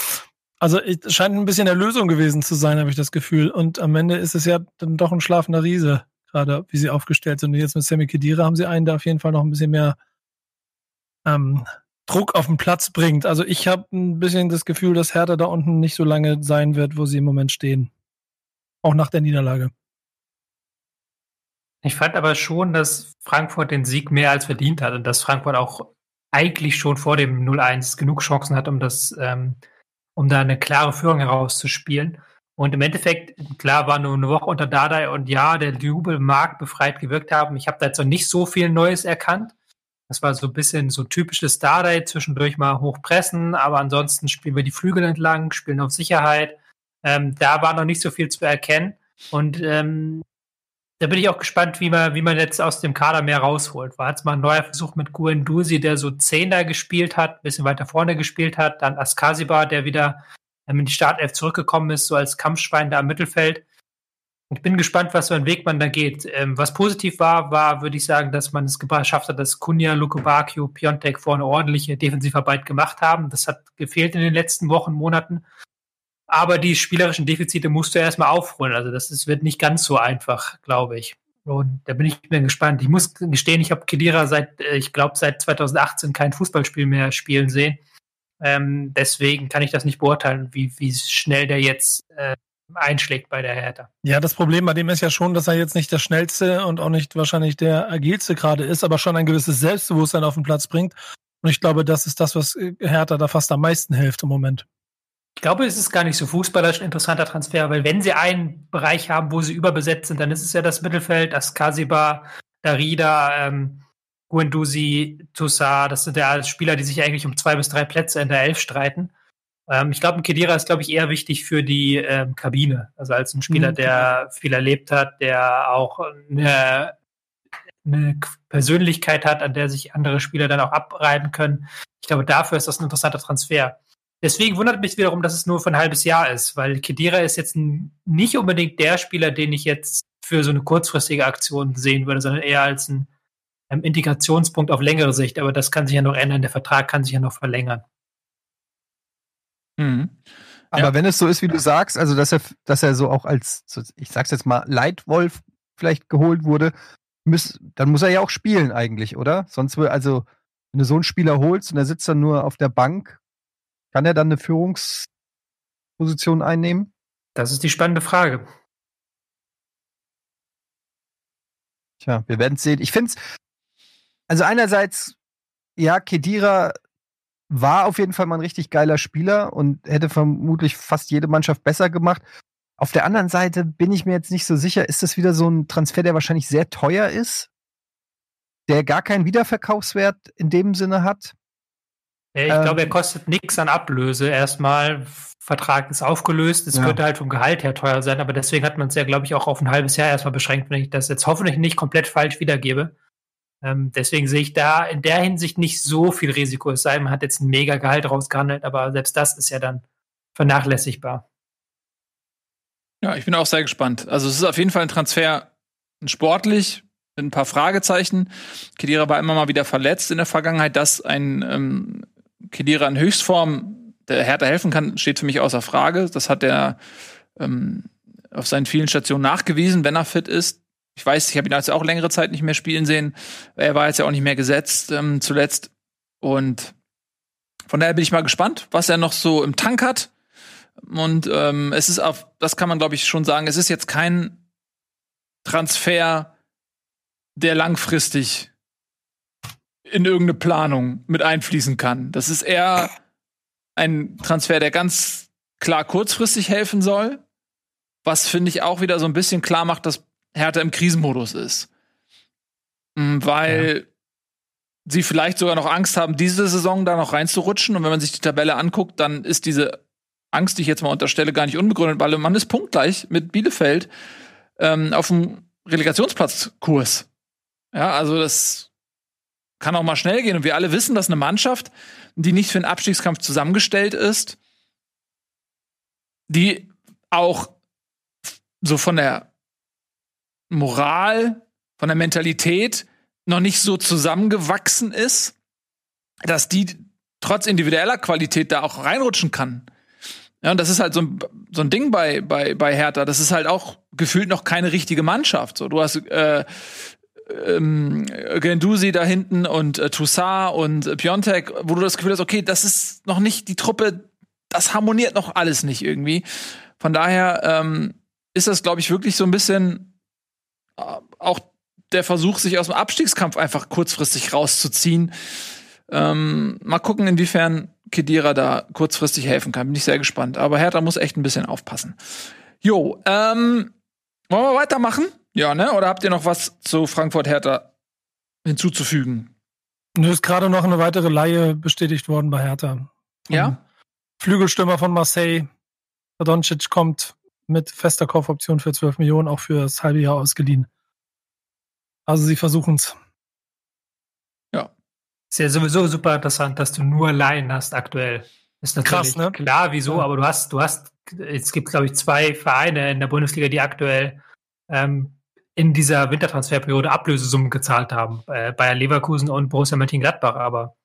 Also es scheint ein bisschen der Lösung gewesen zu sein, habe ich das Gefühl. Und am Ende ist es ja dann doch ein schlafender Riese gerade wie sie aufgestellt sind. Und jetzt mit Sammy Kedira haben sie einen, der auf jeden Fall noch ein bisschen mehr ähm, Druck auf den Platz bringt. Also ich habe ein bisschen das Gefühl, dass Hertha da unten nicht so lange sein wird, wo sie im Moment stehen. Auch nach der Niederlage. Ich fand aber schon, dass Frankfurt den Sieg mehr als verdient hat und dass Frankfurt auch eigentlich schon vor dem 0-1 genug Chancen hat, um das, ähm, um da eine klare Führung herauszuspielen. Und im Endeffekt, klar, war nur eine Woche unter Dardai und ja, der Jubel mag befreit gewirkt haben. Ich habe da jetzt noch nicht so viel Neues erkannt. Das war so ein bisschen so typisches Dardai, zwischendurch mal hochpressen, aber ansonsten spielen wir die Flügel entlang, spielen auf Sicherheit. Ähm, da war noch nicht so viel zu erkennen. Und ähm, da bin ich auch gespannt, wie man, wie man jetzt aus dem Kader mehr rausholt. War jetzt mal ein neuer Versuch mit Guen Dusi, der so Zehner gespielt hat, ein bisschen weiter vorne gespielt hat. Dann Askasiba, der wieder in die Startelf zurückgekommen ist, so als Kampfschwein da im Mittelfeld. Ich bin gespannt, was für einen Weg man da geht. Ähm, was positiv war, war, würde ich sagen, dass man es geschafft hat, dass Kunja, Lukobakio, Piontek vorne ordentliche Defensivarbeit gemacht haben. Das hat gefehlt in den letzten Wochen, Monaten. Aber die spielerischen Defizite musst du erstmal aufholen. Also das ist, wird nicht ganz so einfach, glaube ich. Und da bin ich mir gespannt. Ich muss gestehen, ich habe Kedira seit, äh, ich glaube, seit 2018 kein Fußballspiel mehr spielen sehen. Ähm, deswegen kann ich das nicht beurteilen, wie, wie schnell der jetzt äh, einschlägt bei der Hertha. Ja, das Problem bei dem ist ja schon, dass er jetzt nicht der schnellste und auch nicht wahrscheinlich der agilste gerade ist, aber schon ein gewisses Selbstbewusstsein auf den Platz bringt. Und ich glaube, das ist das, was äh, Hertha da fast am meisten hilft im Moment. Ich glaube, es ist gar nicht so fußballerisch ein interessanter Transfer, weil wenn sie einen Bereich haben, wo sie überbesetzt sind, dann ist es ja das Mittelfeld, das Kasiba, Darida, ähm, Guendouzi, Toussaint, das sind ja Spieler, die sich eigentlich um zwei bis drei Plätze in der Elf streiten. Ähm, ich glaube, ein Kedira ist, glaube ich, eher wichtig für die ähm, Kabine. Also als ein Spieler, mhm. der viel erlebt hat, der auch eine, eine Persönlichkeit hat, an der sich andere Spieler dann auch abreiben können. Ich glaube, dafür ist das ein interessanter Transfer. deswegen wundert mich wiederum, dass es nur für ein halbes Jahr ist, weil Kedira ist jetzt nicht unbedingt der Spieler, den ich jetzt für so eine kurzfristige Aktion sehen würde, sondern eher als ein Integrationspunkt auf längere Sicht. Aber das kann sich ja noch ändern. Der Vertrag kann sich ja noch verlängern. Mhm. Aber ja. wenn es so ist, wie du sagst, also dass er, dass er so auch als, ich sag's jetzt mal, Leitwolf vielleicht geholt wurde, müß, dann muss er ja auch spielen eigentlich, oder? Sonst will, also, wenn du so einen Spieler holst und er sitzt dann nur auf der Bank, kann er dann eine Führungsposition einnehmen? Das ist die spannende Frage. Tja, wir werden sehen. Ich finde es, also einerseits, ja, Kedira war auf jeden Fall mal ein richtig geiler Spieler und hätte vermutlich fast jede Mannschaft besser gemacht. Auf der anderen Seite bin ich mir jetzt nicht so sicher, ist das wieder so ein Transfer, der wahrscheinlich sehr teuer ist, der gar keinen Wiederverkaufswert in dem Sinne hat? Ich ähm, glaube, er kostet nichts an Ablöse erstmal. Vertrag ist aufgelöst. Es ja. könnte halt vom Gehalt her teuer sein, aber deswegen hat man es ja, glaube ich, auch auf ein halbes Jahr erstmal beschränkt, wenn ich das jetzt hoffentlich nicht komplett falsch wiedergebe. Ähm, deswegen sehe ich da in der Hinsicht nicht so viel Risiko. Es sei, man hat jetzt ein mega Gehalt rausgehandelt, aber selbst das ist ja dann vernachlässigbar. Ja, ich bin auch sehr gespannt. Also es ist auf jeden Fall ein Transfer sportlich mit ein paar Fragezeichen. Kedira war immer mal wieder verletzt in der Vergangenheit. Dass ein ähm, Kedira in Höchstform der Hertha helfen kann, steht für mich außer Frage. Das hat er ähm, auf seinen vielen Stationen nachgewiesen, wenn er fit ist. Ich weiß, ich habe ihn jetzt auch längere Zeit nicht mehr spielen sehen. Er war jetzt ja auch nicht mehr gesetzt ähm, zuletzt. Und von daher bin ich mal gespannt, was er noch so im Tank hat. Und ähm, es ist auf, das kann man glaube ich schon sagen, es ist jetzt kein Transfer, der langfristig in irgendeine Planung mit einfließen kann. Das ist eher ein Transfer, der ganz klar kurzfristig helfen soll, was finde ich auch wieder so ein bisschen klar macht, dass Hertha im Krisenmodus ist. Mm, weil ja. sie vielleicht sogar noch Angst haben, diese Saison da noch reinzurutschen. Und wenn man sich die Tabelle anguckt, dann ist diese Angst, die ich jetzt mal unterstelle, gar nicht unbegründet, weil man ist punktgleich mit Bielefeld ähm, auf dem Relegationsplatzkurs. Ja, also das kann auch mal schnell gehen. Und wir alle wissen, dass eine Mannschaft, die nicht für den Abstiegskampf zusammengestellt ist, die auch so von der Moral, von der Mentalität noch nicht so zusammengewachsen ist, dass die trotz individueller Qualität da auch reinrutschen kann. Ja, und das ist halt so ein, so ein Ding bei, bei, bei Hertha. Das ist halt auch gefühlt noch keine richtige Mannschaft. So, du hast äh, ähm, Gendusi da hinten und äh, Toussaint und äh, Piontek, wo du das Gefühl hast, okay, das ist noch nicht die Truppe, das harmoniert noch alles nicht irgendwie. Von daher ähm, ist das, glaube ich, wirklich so ein bisschen auch der Versuch, sich aus dem Abstiegskampf einfach kurzfristig rauszuziehen. Ähm, mal gucken, inwiefern Kedira da kurzfristig helfen kann. Bin ich sehr gespannt. Aber Hertha muss echt ein bisschen aufpassen. Jo, ähm, wollen wir weitermachen? Ja, ne? Oder habt ihr noch was zu Frankfurt Hertha hinzuzufügen? Nur ist gerade noch eine weitere Laie bestätigt worden bei Hertha. Ja? Flügelstürmer von Marseille. Doncic kommt mit fester Kaufoption für 12 Millionen auch für das halbe Jahr ausgeliehen. Also sie versuchen es. Ja. Ist ja sowieso super interessant, dass du nur Laien hast aktuell. Ist natürlich Krass, ne? klar, wieso, ja. aber du hast, du hast, es gibt, glaube ich, zwei Vereine in der Bundesliga, die aktuell ähm, in dieser Wintertransferperiode Ablösesummen gezahlt haben. Äh, Bayer Leverkusen und Borussia Mönchengladbach, aber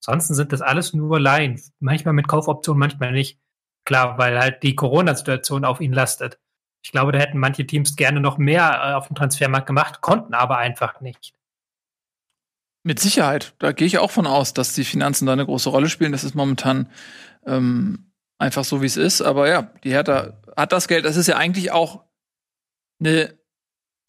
ansonsten sind das alles nur Laien. Manchmal mit Kaufoptionen, manchmal nicht. Klar, weil halt die Corona-Situation auf ihn lastet. Ich glaube, da hätten manche Teams gerne noch mehr äh, auf dem Transfermarkt gemacht, konnten aber einfach nicht. Mit Sicherheit. Da gehe ich auch von aus, dass die Finanzen da eine große Rolle spielen. Das ist momentan ähm, einfach so, wie es ist. Aber ja, die Hertha hat das Geld. Das ist ja eigentlich auch eine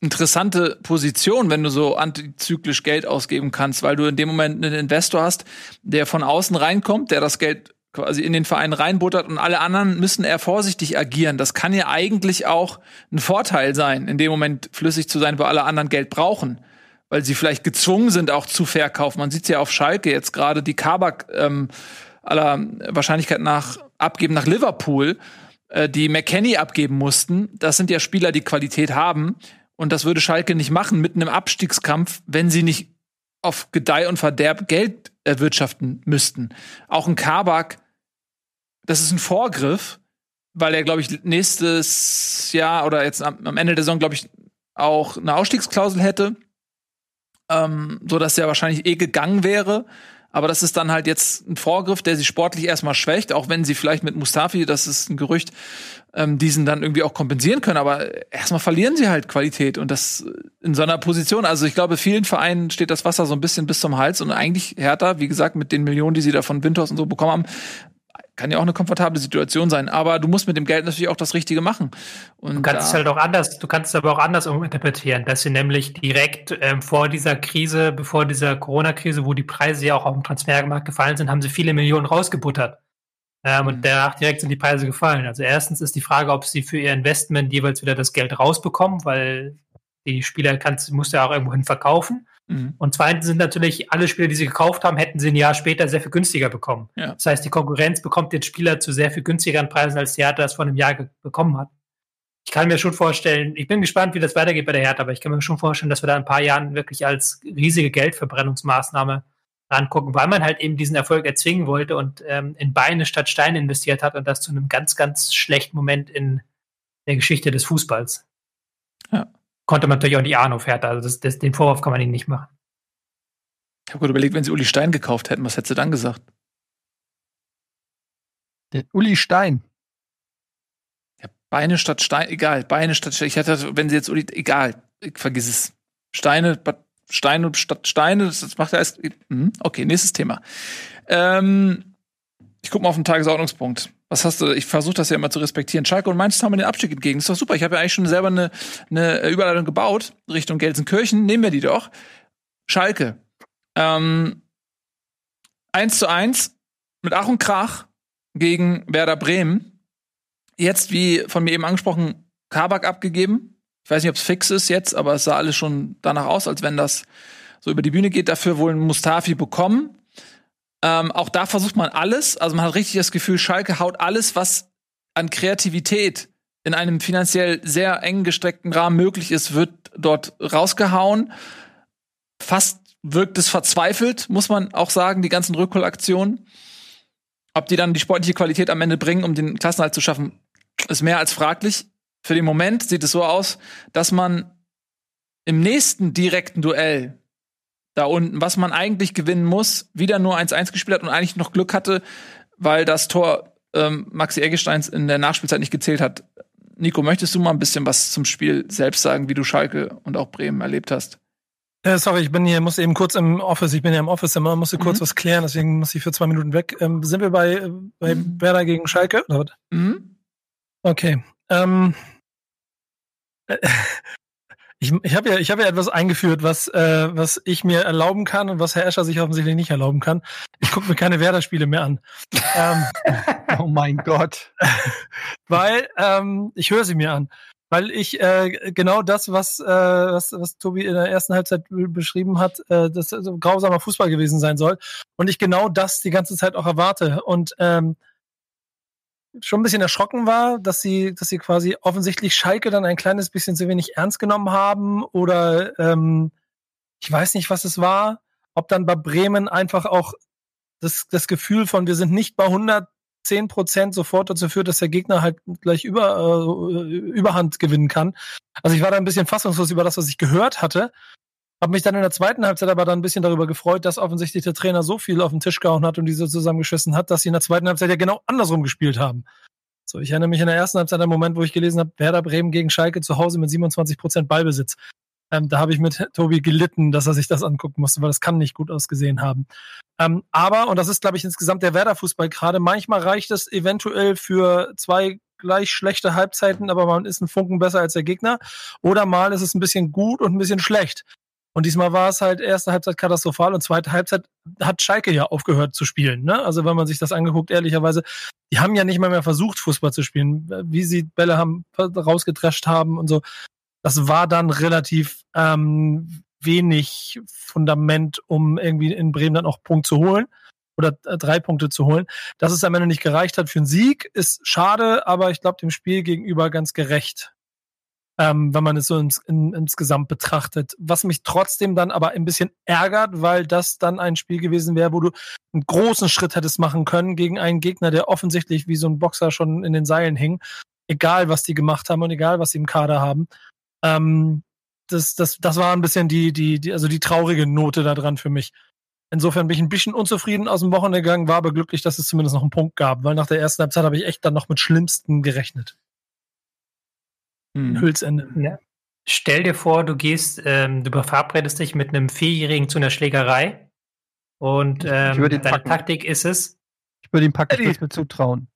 interessante Position, wenn du so antizyklisch Geld ausgeben kannst, weil du in dem Moment einen Investor hast, der von außen reinkommt, der das Geld quasi in den Verein reinbuttert und alle anderen müssen eher vorsichtig agieren. Das kann ja eigentlich auch ein Vorteil sein, in dem Moment flüssig zu sein, wo alle anderen Geld brauchen, weil sie vielleicht gezwungen sind, auch zu verkaufen. Man sieht ja auf Schalke jetzt gerade die Kabak ähm, aller Wahrscheinlichkeit nach abgeben nach Liverpool, äh, die McKenny abgeben mussten. Das sind ja Spieler, die Qualität haben. Und das würde Schalke nicht machen mitten im Abstiegskampf, wenn sie nicht auf Gedeih und Verderb Geld erwirtschaften müssten. Auch ein Kabak das ist ein Vorgriff, weil er, glaube ich, nächstes Jahr oder jetzt am, Ende der Saison, glaube ich, auch eine Ausstiegsklausel hätte, ähm, so dass er wahrscheinlich eh gegangen wäre. Aber das ist dann halt jetzt ein Vorgriff, der sie sportlich erstmal schwächt, auch wenn sie vielleicht mit Mustafi, das ist ein Gerücht, ähm, diesen dann irgendwie auch kompensieren können. Aber erstmal verlieren sie halt Qualität und das in so einer Position. Also ich glaube, vielen Vereinen steht das Wasser so ein bisschen bis zum Hals und eigentlich Hertha, wie gesagt, mit den Millionen, die sie da von Windhorst und so bekommen haben, kann ja auch eine komfortable Situation sein, aber du musst mit dem Geld natürlich auch das Richtige machen. Und du kannst es halt auch anders, du kannst es aber auch anders interpretieren, dass sie nämlich direkt ähm, vor dieser Krise, bevor dieser Corona-Krise, wo die Preise ja auch auf dem Transfermarkt gefallen sind, haben sie viele Millionen rausgebuttert. Ähm, mhm. Und danach direkt sind die Preise gefallen. Also erstens ist die Frage, ob sie für ihr Investment jeweils wieder das Geld rausbekommen, weil die Spieler kannst, musst du ja auch irgendwohin verkaufen. Mhm. Und zweitens sind natürlich alle Spieler, die sie gekauft haben, hätten sie ein Jahr später sehr viel günstiger bekommen. Ja. Das heißt, die Konkurrenz bekommt jetzt Spieler zu sehr viel günstigeren Preisen, als die Hertha das vor einem Jahr bekommen hat. Ich kann mir schon vorstellen, ich bin gespannt, wie das weitergeht bei der Hertha, aber ich kann mir schon vorstellen, dass wir da in ein paar Jahren wirklich als riesige Geldverbrennungsmaßnahme rangucken, weil man halt eben diesen Erfolg erzwingen wollte und ähm, in Beine statt Steine investiert hat und das zu einem ganz, ganz schlechten Moment in der Geschichte des Fußballs. Ja konnte man natürlich auch nicht ahnen auf Hertha. Also das, das, den Vorwurf kann man ihnen nicht machen. Ich habe gerade überlegt, wenn sie Uli Stein gekauft hätten, was hättest du dann gesagt? Der Uli Stein. Ja, Beine statt Stein, egal. Beine statt Stein. Ich hätte, wenn sie jetzt Uli, egal. Ich vergiss es. Steine, Steine statt Steine, das macht ja erst. Hm, okay, nächstes Thema. Ähm, ich gucke mal auf den Tagesordnungspunkt. Was hast du? Ich versuche das ja immer zu respektieren. Schalke und Mainz haben den Abstieg entgegen. Das ist doch super. Ich habe ja eigentlich schon selber eine, eine Überleitung gebaut Richtung Gelsenkirchen. Nehmen wir die doch. Schalke. Ähm, 1 zu 1 mit Ach und Krach gegen Werder Bremen. Jetzt, wie von mir eben angesprochen, Kabak abgegeben. Ich weiß nicht, ob es fix ist jetzt, aber es sah alles schon danach aus, als wenn das so über die Bühne geht. Dafür wohl Mustafi bekommen. Ähm, auch da versucht man alles. Also man hat richtig das Gefühl, Schalke haut alles, was an Kreativität in einem finanziell sehr eng gestreckten Rahmen möglich ist, wird dort rausgehauen. Fast wirkt es verzweifelt, muss man auch sagen, die ganzen Rückholaktionen. Ob die dann die sportliche Qualität am Ende bringen, um den Klassenhalt zu schaffen, ist mehr als fraglich. Für den Moment sieht es so aus, dass man im nächsten direkten Duell da unten, was man eigentlich gewinnen muss, wieder nur 1-1 gespielt hat und eigentlich noch Glück hatte, weil das Tor ähm, Maxi Eggesteins in der Nachspielzeit nicht gezählt hat. Nico, möchtest du mal ein bisschen was zum Spiel selbst sagen, wie du Schalke und auch Bremen erlebt hast? Äh, sorry, ich bin hier, muss eben kurz im Office, ich bin ja im Office immer, musste mhm. kurz was klären, deswegen muss ich für zwei Minuten weg. Ähm, sind wir bei, bei mhm. Werder gegen Schalke? Mhm. Okay. Ähm, Ich, ich habe ja, ich habe ja etwas eingeführt, was, äh, was ich mir erlauben kann und was Herr Escher sich offensichtlich nicht erlauben kann. Ich gucke mir keine Werder-Spiele mehr an. ähm, oh mein Gott. Weil ähm, ich höre sie mir an. Weil ich äh, genau das, was, äh, was, was Tobi in der ersten Halbzeit beschrieben hat, äh, dass so grausamer Fußball gewesen sein soll. Und ich genau das die ganze Zeit auch erwarte. Und ähm, schon ein bisschen erschrocken war, dass sie, dass sie quasi offensichtlich Schalke dann ein kleines bisschen zu wenig ernst genommen haben oder ähm, ich weiß nicht, was es war, ob dann bei Bremen einfach auch das, das Gefühl von, wir sind nicht bei 110 Prozent sofort dazu führt, dass der Gegner halt gleich über, äh, Überhand gewinnen kann. Also ich war da ein bisschen fassungslos über das, was ich gehört hatte habe mich dann in der zweiten Halbzeit aber dann ein bisschen darüber gefreut, dass offensichtlich der Trainer so viel auf den Tisch gehauen hat und diese zusammengeschissen hat, dass sie in der zweiten Halbzeit ja genau andersrum gespielt haben. So, ich erinnere mich in der ersten Halbzeit an den Moment, wo ich gelesen habe, Werder Bremen gegen Schalke zu Hause mit 27 Prozent Ballbesitz. Ähm, da habe ich mit Tobi gelitten, dass er sich das angucken musste, weil das kann nicht gut ausgesehen haben. Ähm, aber, und das ist, glaube ich, insgesamt der Werder-Fußball gerade, manchmal reicht es eventuell für zwei gleich schlechte Halbzeiten, aber man ist ein Funken besser als der Gegner. Oder mal ist es ein bisschen gut und ein bisschen schlecht. Und diesmal war es halt erste Halbzeit katastrophal und zweite Halbzeit hat Schalke ja aufgehört zu spielen. Ne? Also wenn man sich das angeguckt, ehrlicherweise, die haben ja nicht mal mehr versucht, Fußball zu spielen. Wie sie Bälle haben rausgetrescht haben und so. Das war dann relativ ähm, wenig Fundament, um irgendwie in Bremen dann auch Punkt zu holen oder äh, drei Punkte zu holen. Dass es am Ende nicht gereicht hat für einen Sieg, ist schade, aber ich glaube dem Spiel gegenüber ganz gerecht. Ähm, wenn man es so ins, in, insgesamt betrachtet. Was mich trotzdem dann aber ein bisschen ärgert, weil das dann ein Spiel gewesen wäre, wo du einen großen Schritt hättest machen können gegen einen Gegner, der offensichtlich wie so ein Boxer schon in den Seilen hing. Egal, was die gemacht haben und egal, was sie im Kader haben. Ähm, das, das, das war ein bisschen die, die, die, also die traurige Note da dran für mich. Insofern bin ich ein bisschen unzufrieden aus dem Wochenende gegangen, war aber glücklich, dass es zumindest noch einen Punkt gab, weil nach der ersten Halbzeit habe ich echt dann noch mit Schlimmsten gerechnet. Hm. Hülsende. Ja. Stell dir vor, du gehst, ähm, du verabredest dich mit einem Vierjährigen zu einer Schlägerei und ähm, deine packen. Taktik ist es, Ich würde ihm packen, ich mir zutrauen.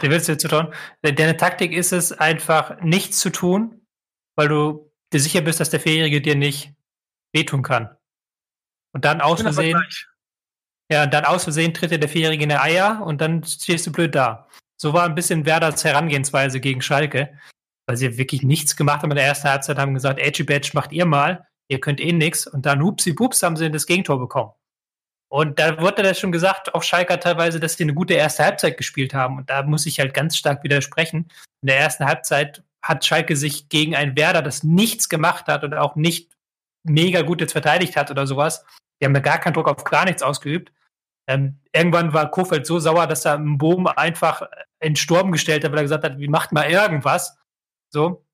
du willst dir zutrauen, deine Taktik ist es einfach nichts zu tun, weil du dir sicher bist, dass der Vierjährige dir nicht wehtun kann. Und dann aus Versehen, ja, dann aus Versehen tritt dir der Vierjährige in die Eier und dann stehst du blöd da. So war ein bisschen Werders Herangehensweise gegen Schalke, weil sie wirklich nichts gemacht haben in der ersten Halbzeit, haben gesagt, Edgy Badge macht ihr mal, ihr könnt eh nix und dann hupsi pups haben sie das Gegentor bekommen. Und da wurde das schon gesagt, auf Schalke teilweise, dass sie eine gute erste Halbzeit gespielt haben. Und da muss ich halt ganz stark widersprechen. In der ersten Halbzeit hat Schalke sich gegen ein Werder, das nichts gemacht hat und auch nicht mega gut jetzt verteidigt hat oder sowas. Die haben da gar keinen Druck auf gar nichts ausgeübt. Ähm, irgendwann war Kofeld so sauer, dass er einen Boom einfach in Sturm gestellt hat, weil er gesagt hat, wie macht mal irgendwas. So.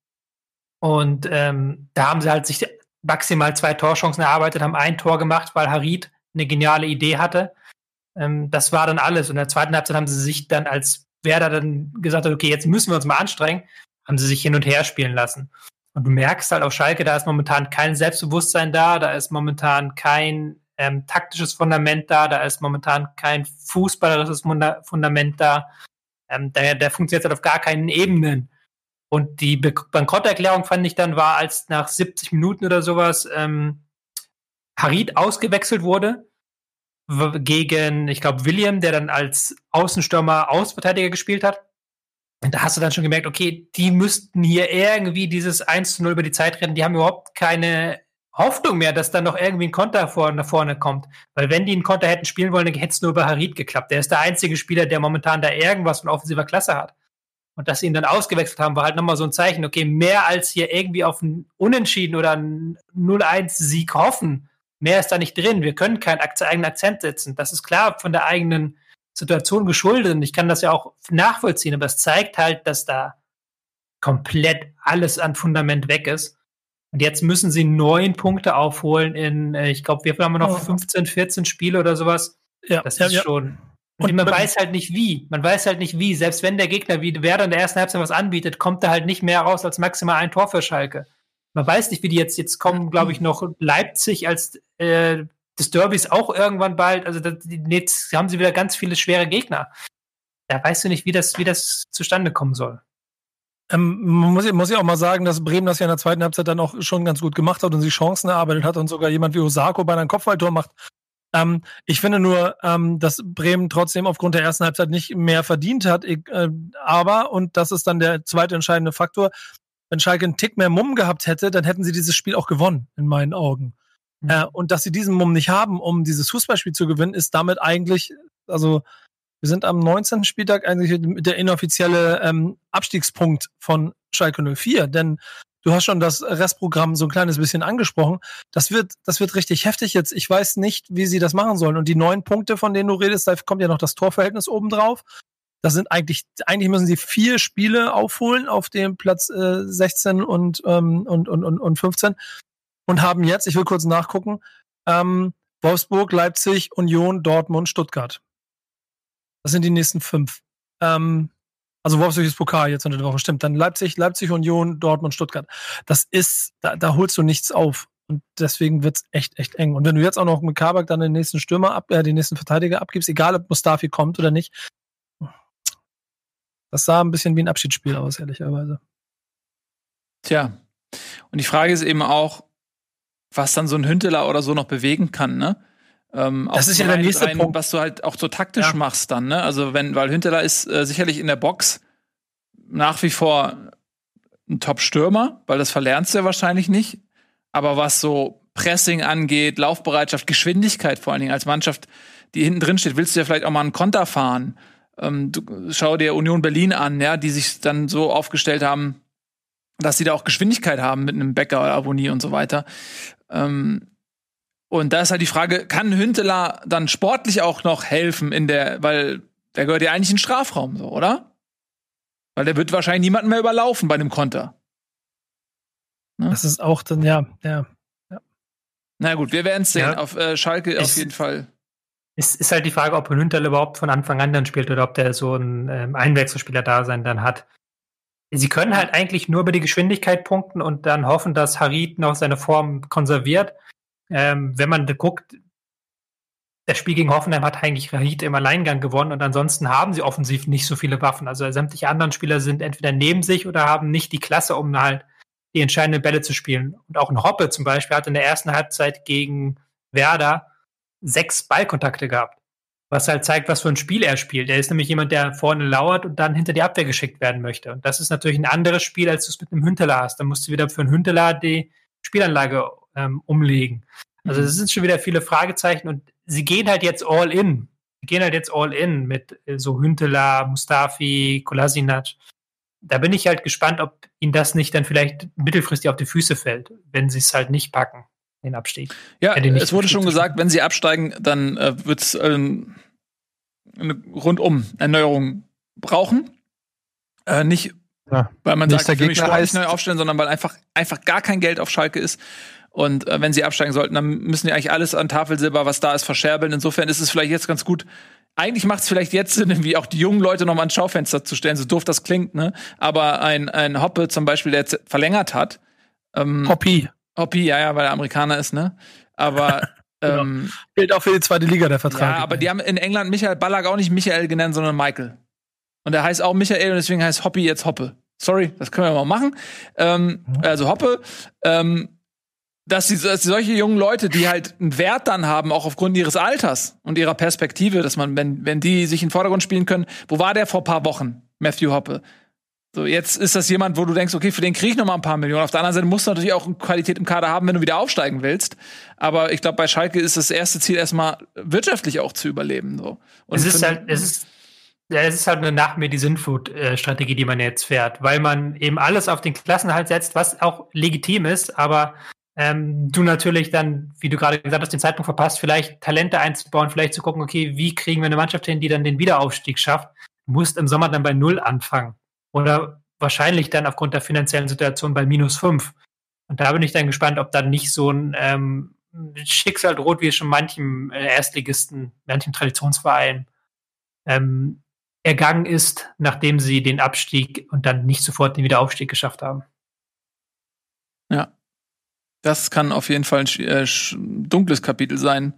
Und ähm, da haben sie halt sich maximal zwei Torchancen erarbeitet, haben ein Tor gemacht, weil Harid eine geniale Idee hatte. Ähm, das war dann alles. Und in der zweiten Halbzeit haben sie sich dann, als Werder dann gesagt hat, okay, jetzt müssen wir uns mal anstrengen, haben sie sich hin und her spielen lassen. Und du merkst halt auf Schalke, da ist momentan kein Selbstbewusstsein da, da ist momentan kein ähm, taktisches Fundament da, da ist momentan kein fußballerisches Fundament da. Ähm, der, der funktioniert halt auf gar keinen Ebenen. Und die Bankrotterklärung fand ich dann war, als nach 70 Minuten oder sowas ähm, Harid ausgewechselt wurde gegen, ich glaube, William, der dann als Außenstürmer Außenverteidiger gespielt hat. Und da hast du dann schon gemerkt, okay, die müssten hier irgendwie dieses 1 zu 0 über die Zeit retten. Die haben überhaupt keine Hoffnung mehr, dass dann noch irgendwie ein Konter vor, nach vorne kommt. Weil wenn die einen Konter hätten spielen wollen, dann hätte es nur über Harid geklappt. Der ist der einzige Spieler, der momentan da irgendwas von offensiver Klasse hat. Und dass sie ihn dann ausgewechselt haben, war halt nochmal so ein Zeichen, okay, mehr als hier irgendwie auf ein Unentschieden oder einen 0-1-Sieg hoffen, mehr ist da nicht drin. Wir können keinen eigenen Akzent setzen. Das ist klar von der eigenen Situation geschuldet und ich kann das ja auch nachvollziehen, aber es zeigt halt, dass da komplett alles an Fundament weg ist. Und jetzt müssen sie neun Punkte aufholen in, äh, ich glaube, wir haben noch Oh. 15, 14 Spiele oder sowas. Ja, Das ja, ist ja. schon. Und Und man weiß halt nicht wie. Man weiß halt nicht wie. Selbst wenn der Gegner wie Werder in der ersten Halbzeit was anbietet, kommt da halt nicht mehr raus als maximal ein Tor für Schalke. Man weiß nicht, wie die jetzt, jetzt kommen, glaube ich, noch Leipzig als äh, des Derbys auch irgendwann bald. Also das, jetzt haben sie wieder ganz viele schwere Gegner. Da weißt du nicht, wie das, wie das zustande kommen soll. Ähm, man muss, muss auch mal sagen, dass Bremen das ja in der zweiten Halbzeit dann auch schon ganz gut gemacht hat und sich Chancen erarbeitet hat und sogar jemand wie Osako bei einem Kopfballtor macht. Ähm, ich finde nur, ähm, dass Bremen trotzdem aufgrund der ersten Halbzeit nicht mehr verdient hat. Ich, äh, aber, und das ist dann der zweite entscheidende Faktor, wenn Schalke einen Tick mehr Mumm gehabt hätte, dann hätten sie dieses Spiel auch gewonnen, in meinen Augen. Mhm. Äh, und dass sie diesen Mumm nicht haben, um dieses Fußballspiel zu gewinnen, ist damit eigentlich, also wir sind am 19. Spieltag eigentlich der inoffizielle ähm, Abstiegspunkt von Schalke 04, denn du hast schon das Restprogramm so ein kleines bisschen angesprochen. Das wird, das wird richtig heftig jetzt. Ich weiß nicht, wie sie das machen sollen. Und die neun Punkte, von denen du redest, da kommt ja noch das Torverhältnis obendrauf. Das sind eigentlich, eigentlich müssen sie vier Spiele aufholen auf dem Platz äh, 16 und, ähm, und, und, und, und 15 und haben jetzt, ich will kurz nachgucken, ähm, Wolfsburg, Leipzig, Union, Dortmund, Stuttgart. Das sind die nächsten fünf. Ähm, also Wolfsburg ist Pokal jetzt unter der Woche, stimmt. Dann Leipzig, Leipzig, Union, Dortmund, Stuttgart. Das ist, da, da holst du nichts auf. Und deswegen wird's echt, echt eng. Und wenn du jetzt auch noch mit Kabak dann den nächsten Stürmer ab, äh, den nächsten Verteidiger abgibst, egal ob Mustafi kommt oder nicht, das sah ein bisschen wie ein Abschiedsspiel aus, ehrlicherweise. Tja. Und die Frage ist eben auch, was dann so ein Hünteler oder so noch bewegen kann, ne? Ähm, Das ist ja der nächste rein, Punkt. Was du halt auch so taktisch Ja. machst dann, ne? Also wenn, weil Hünteler ist äh, sicherlich in der Box nach wie vor ein Top-Stürmer, weil das verlernst du ja wahrscheinlich nicht. Aber was so Pressing angeht, Laufbereitschaft, Geschwindigkeit vor allen Dingen als Mannschaft, die hinten drin steht, willst du ja vielleicht auch mal einen Konter fahren. Ähm, du, schau dir Union Berlin an, ja, die sich dann so aufgestellt haben, dass sie da auch Geschwindigkeit haben mit einem Becker oder Abonnie und so weiter. Ähm, und da ist halt die Frage, kann Hünteler dann sportlich auch noch helfen in der, weil der gehört ja eigentlich in den Strafraum, so, oder? Weil der wird wahrscheinlich niemanden mehr überlaufen bei einem Konter. Ne? Das ist auch dann, ja, ja. ja. Na gut, wir werden es sehen. Ja. Auf äh, Schalke ist, auf jeden Fall. Es ist halt die Frage, ob Hünterl überhaupt von Anfang an dann spielt oder ob der so ein ähm, Einwechselspieler da sein dann hat. Sie können halt eigentlich nur über die Geschwindigkeit punkten und dann hoffen, dass Harid noch seine Form konserviert. Ähm, wenn man guckt, das Spiel gegen Hoffenheim hat eigentlich Harid im Alleingang gewonnen und ansonsten haben sie offensiv nicht so viele Waffen. Also sämtliche anderen Spieler sind entweder neben sich oder haben nicht die Klasse, um halt die entscheidenden Bälle zu spielen. Und auch ein Hoppe zum Beispiel hat in der ersten Halbzeit gegen Werder sechs Ballkontakte gehabt. Was halt zeigt, was für ein Spiel er spielt. Er ist nämlich jemand, der vorne lauert und dann hinter die Abwehr geschickt werden möchte. Und das ist natürlich ein anderes Spiel, als du es mit einem Hünteler hast. Da musst du wieder für einen Hünteler die Spielanlage ähm, umlegen. Also es sind schon wieder viele Fragezeichen und sie gehen halt jetzt all in. Sie gehen halt jetzt all in mit äh, so Hünteler, Mustafi, Kolasinac. Da bin ich halt gespannt, ob ihnen das nicht dann vielleicht mittelfristig auf die Füße fällt, wenn sie es halt nicht packen, den Abstieg. Ja, es wurde schon gesagt, wenn sie absteigen, dann äh, wird es ähm, eine rundum Erneuerung brauchen. Äh, nicht, ja. weil man sagt, ich will mich sportlich neu aufstellen, sondern weil einfach, einfach gar kein Geld auf Schalke ist. Und äh, wenn sie absteigen sollten, dann müssen die eigentlich alles an Tafelsilber, was da ist, verscherbeln. Insofern ist es vielleicht jetzt ganz gut. Eigentlich macht es vielleicht jetzt Sinn, irgendwie auch die jungen Leute noch mal ins Schaufenster zu stellen, so doof das klingt, ne? Aber ein, ein Hoppe zum Beispiel, der jetzt verlängert hat. Ähm, Hoppi. Hoppi, ja, ja, weil er Amerikaner ist, ne? Aber genau. ähm, gilt auch für die zweite Liga der Vertrag. Ja, aber die haben in England Michael Ballack auch nicht Michael genannt, sondern Michael. Und er heißt auch Michael und deswegen heißt Hoppi jetzt Hoppe. Sorry, das können wir mal machen. Ähm, mhm. Also Hoppe. Ähm, dass, die, dass solche jungen Leute, die halt einen Wert dann haben, auch aufgrund ihres Alters und ihrer Perspektive, dass man, wenn, wenn die sich in den Vordergrund spielen können, wo war der vor paar Wochen, Matthew Hoppe? So, jetzt ist das jemand, wo du denkst, okay, für den krieg ich noch mal ein paar Millionen. Auf der anderen Seite musst du natürlich auch Qualität im Kader haben, wenn du wieder aufsteigen willst. Aber ich glaube, bei Schalke ist das erste Ziel erstmal wirtschaftlich auch zu überleben. So. Und es ist halt, es ist, ja, es ist halt eine nach mir die Sinnflut-Strategie, die man jetzt fährt, weil man eben alles auf den Klassenhalt setzt, was auch legitim ist, aber ähm, du natürlich dann, wie du gerade gesagt hast, den Zeitpunkt verpasst, vielleicht Talente einzubauen, vielleicht zu gucken, okay, wie kriegen wir eine Mannschaft hin, die dann den Wiederaufstieg schafft. Du musst im Sommer dann bei Null anfangen. Oder wahrscheinlich dann aufgrund der finanziellen Situation bei minus fünf. Und da bin ich dann gespannt, ob dann nicht so ein ähm, Schicksal droht, wie es schon manchem äh, Erstligisten, manchem Traditionsverein ähm, ergangen ist, nachdem sie den Abstieg und dann nicht sofort den Wiederaufstieg geschafft haben. Ja, das kann auf jeden Fall ein äh, dunkles Kapitel sein.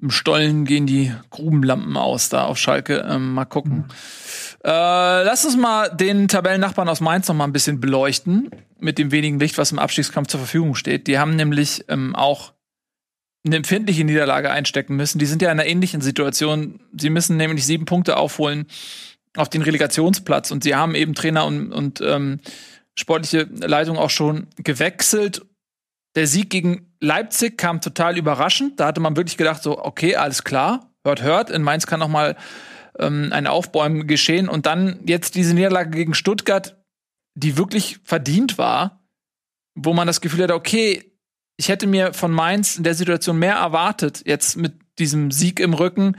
Im Stollen gehen die Grubenlampen aus da auf Schalke. Ähm, mal gucken. Mhm. Äh, lass uns mal den Tabellennachbarn aus Mainz noch mal ein bisschen beleuchten mit dem wenigen Licht, was im Abstiegskampf zur Verfügung steht. Die haben nämlich ähm, auch eine empfindliche Niederlage einstecken müssen. Die sind ja in einer ähnlichen Situation. Sie müssen nämlich sieben Punkte aufholen auf den Relegationsplatz und sie haben eben Trainer und, und ähm, sportliche Leitung auch schon gewechselt der Sieg gegen Leipzig kam total überraschend. Da hatte man wirklich gedacht, so, okay, alles klar, hört, hört. In Mainz kann noch mal ähm, ein Aufbäumen geschehen. Und dann jetzt diese Niederlage gegen Stuttgart, die wirklich verdient war, wo man das Gefühl hatte, okay, ich hätte mir von Mainz in der Situation mehr erwartet, jetzt mit diesem Sieg im Rücken.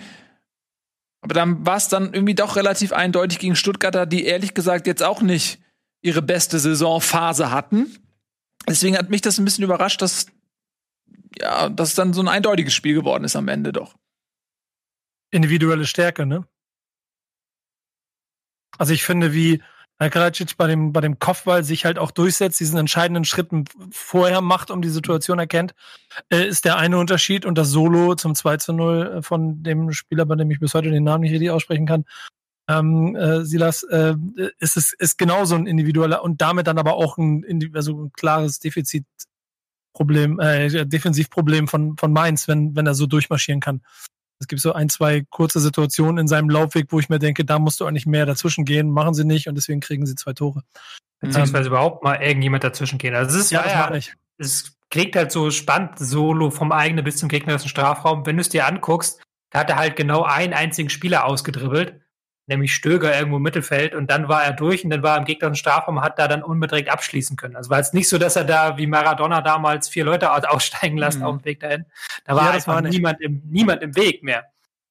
Aber dann war es dann irgendwie doch relativ eindeutig gegen Stuttgarter, die ehrlich gesagt jetzt auch nicht ihre beste Saisonphase hatten. Deswegen hat mich das ein bisschen überrascht, dass ja, dass dann so ein eindeutiges Spiel geworden ist am Ende doch. Individuelle Stärke, ne? Also ich finde, wie Karadzic bei dem, bei dem Kopfball sich halt auch durchsetzt, diesen entscheidenden Schritten vorher macht, um die Situation erkennt, äh, ist der eine Unterschied. Und das Solo zum 2 zu 0 von dem Spieler, bei dem ich bis heute den Namen nicht richtig aussprechen kann, ähm, äh, Silas, äh, ist es ist genauso ein individueller und damit dann aber auch ein, also ein klares Defizitproblem, äh, Defensivproblem von, von Mainz, wenn, wenn er so durchmarschieren kann. Es gibt so ein, zwei kurze Situationen in seinem Laufweg, wo ich mir denke, da musst du eigentlich mehr dazwischen gehen, machen sie nicht und deswegen kriegen sie zwei Tore. Beziehungsweise ähm, überhaupt mal irgendjemand dazwischen gehen. Also es ist ja, ja, ja es kriegt halt so spannend solo vom eigenen bis zum gegnerischen Strafraum. Wenn du es dir anguckst, da hat er halt genau einen einzigen Spieler ausgedribbelt nämlich Stöger irgendwo im Mittelfeld und dann war er durch und dann war er im Gegner Strafraum und hat da dann unbedingt abschließen können. Also war es nicht so, dass er da wie Maradona damals vier Leute aussteigen lassen mhm. auf dem Weg dahin. Da war ja, einfach war niemand im, niemand im Weg mehr.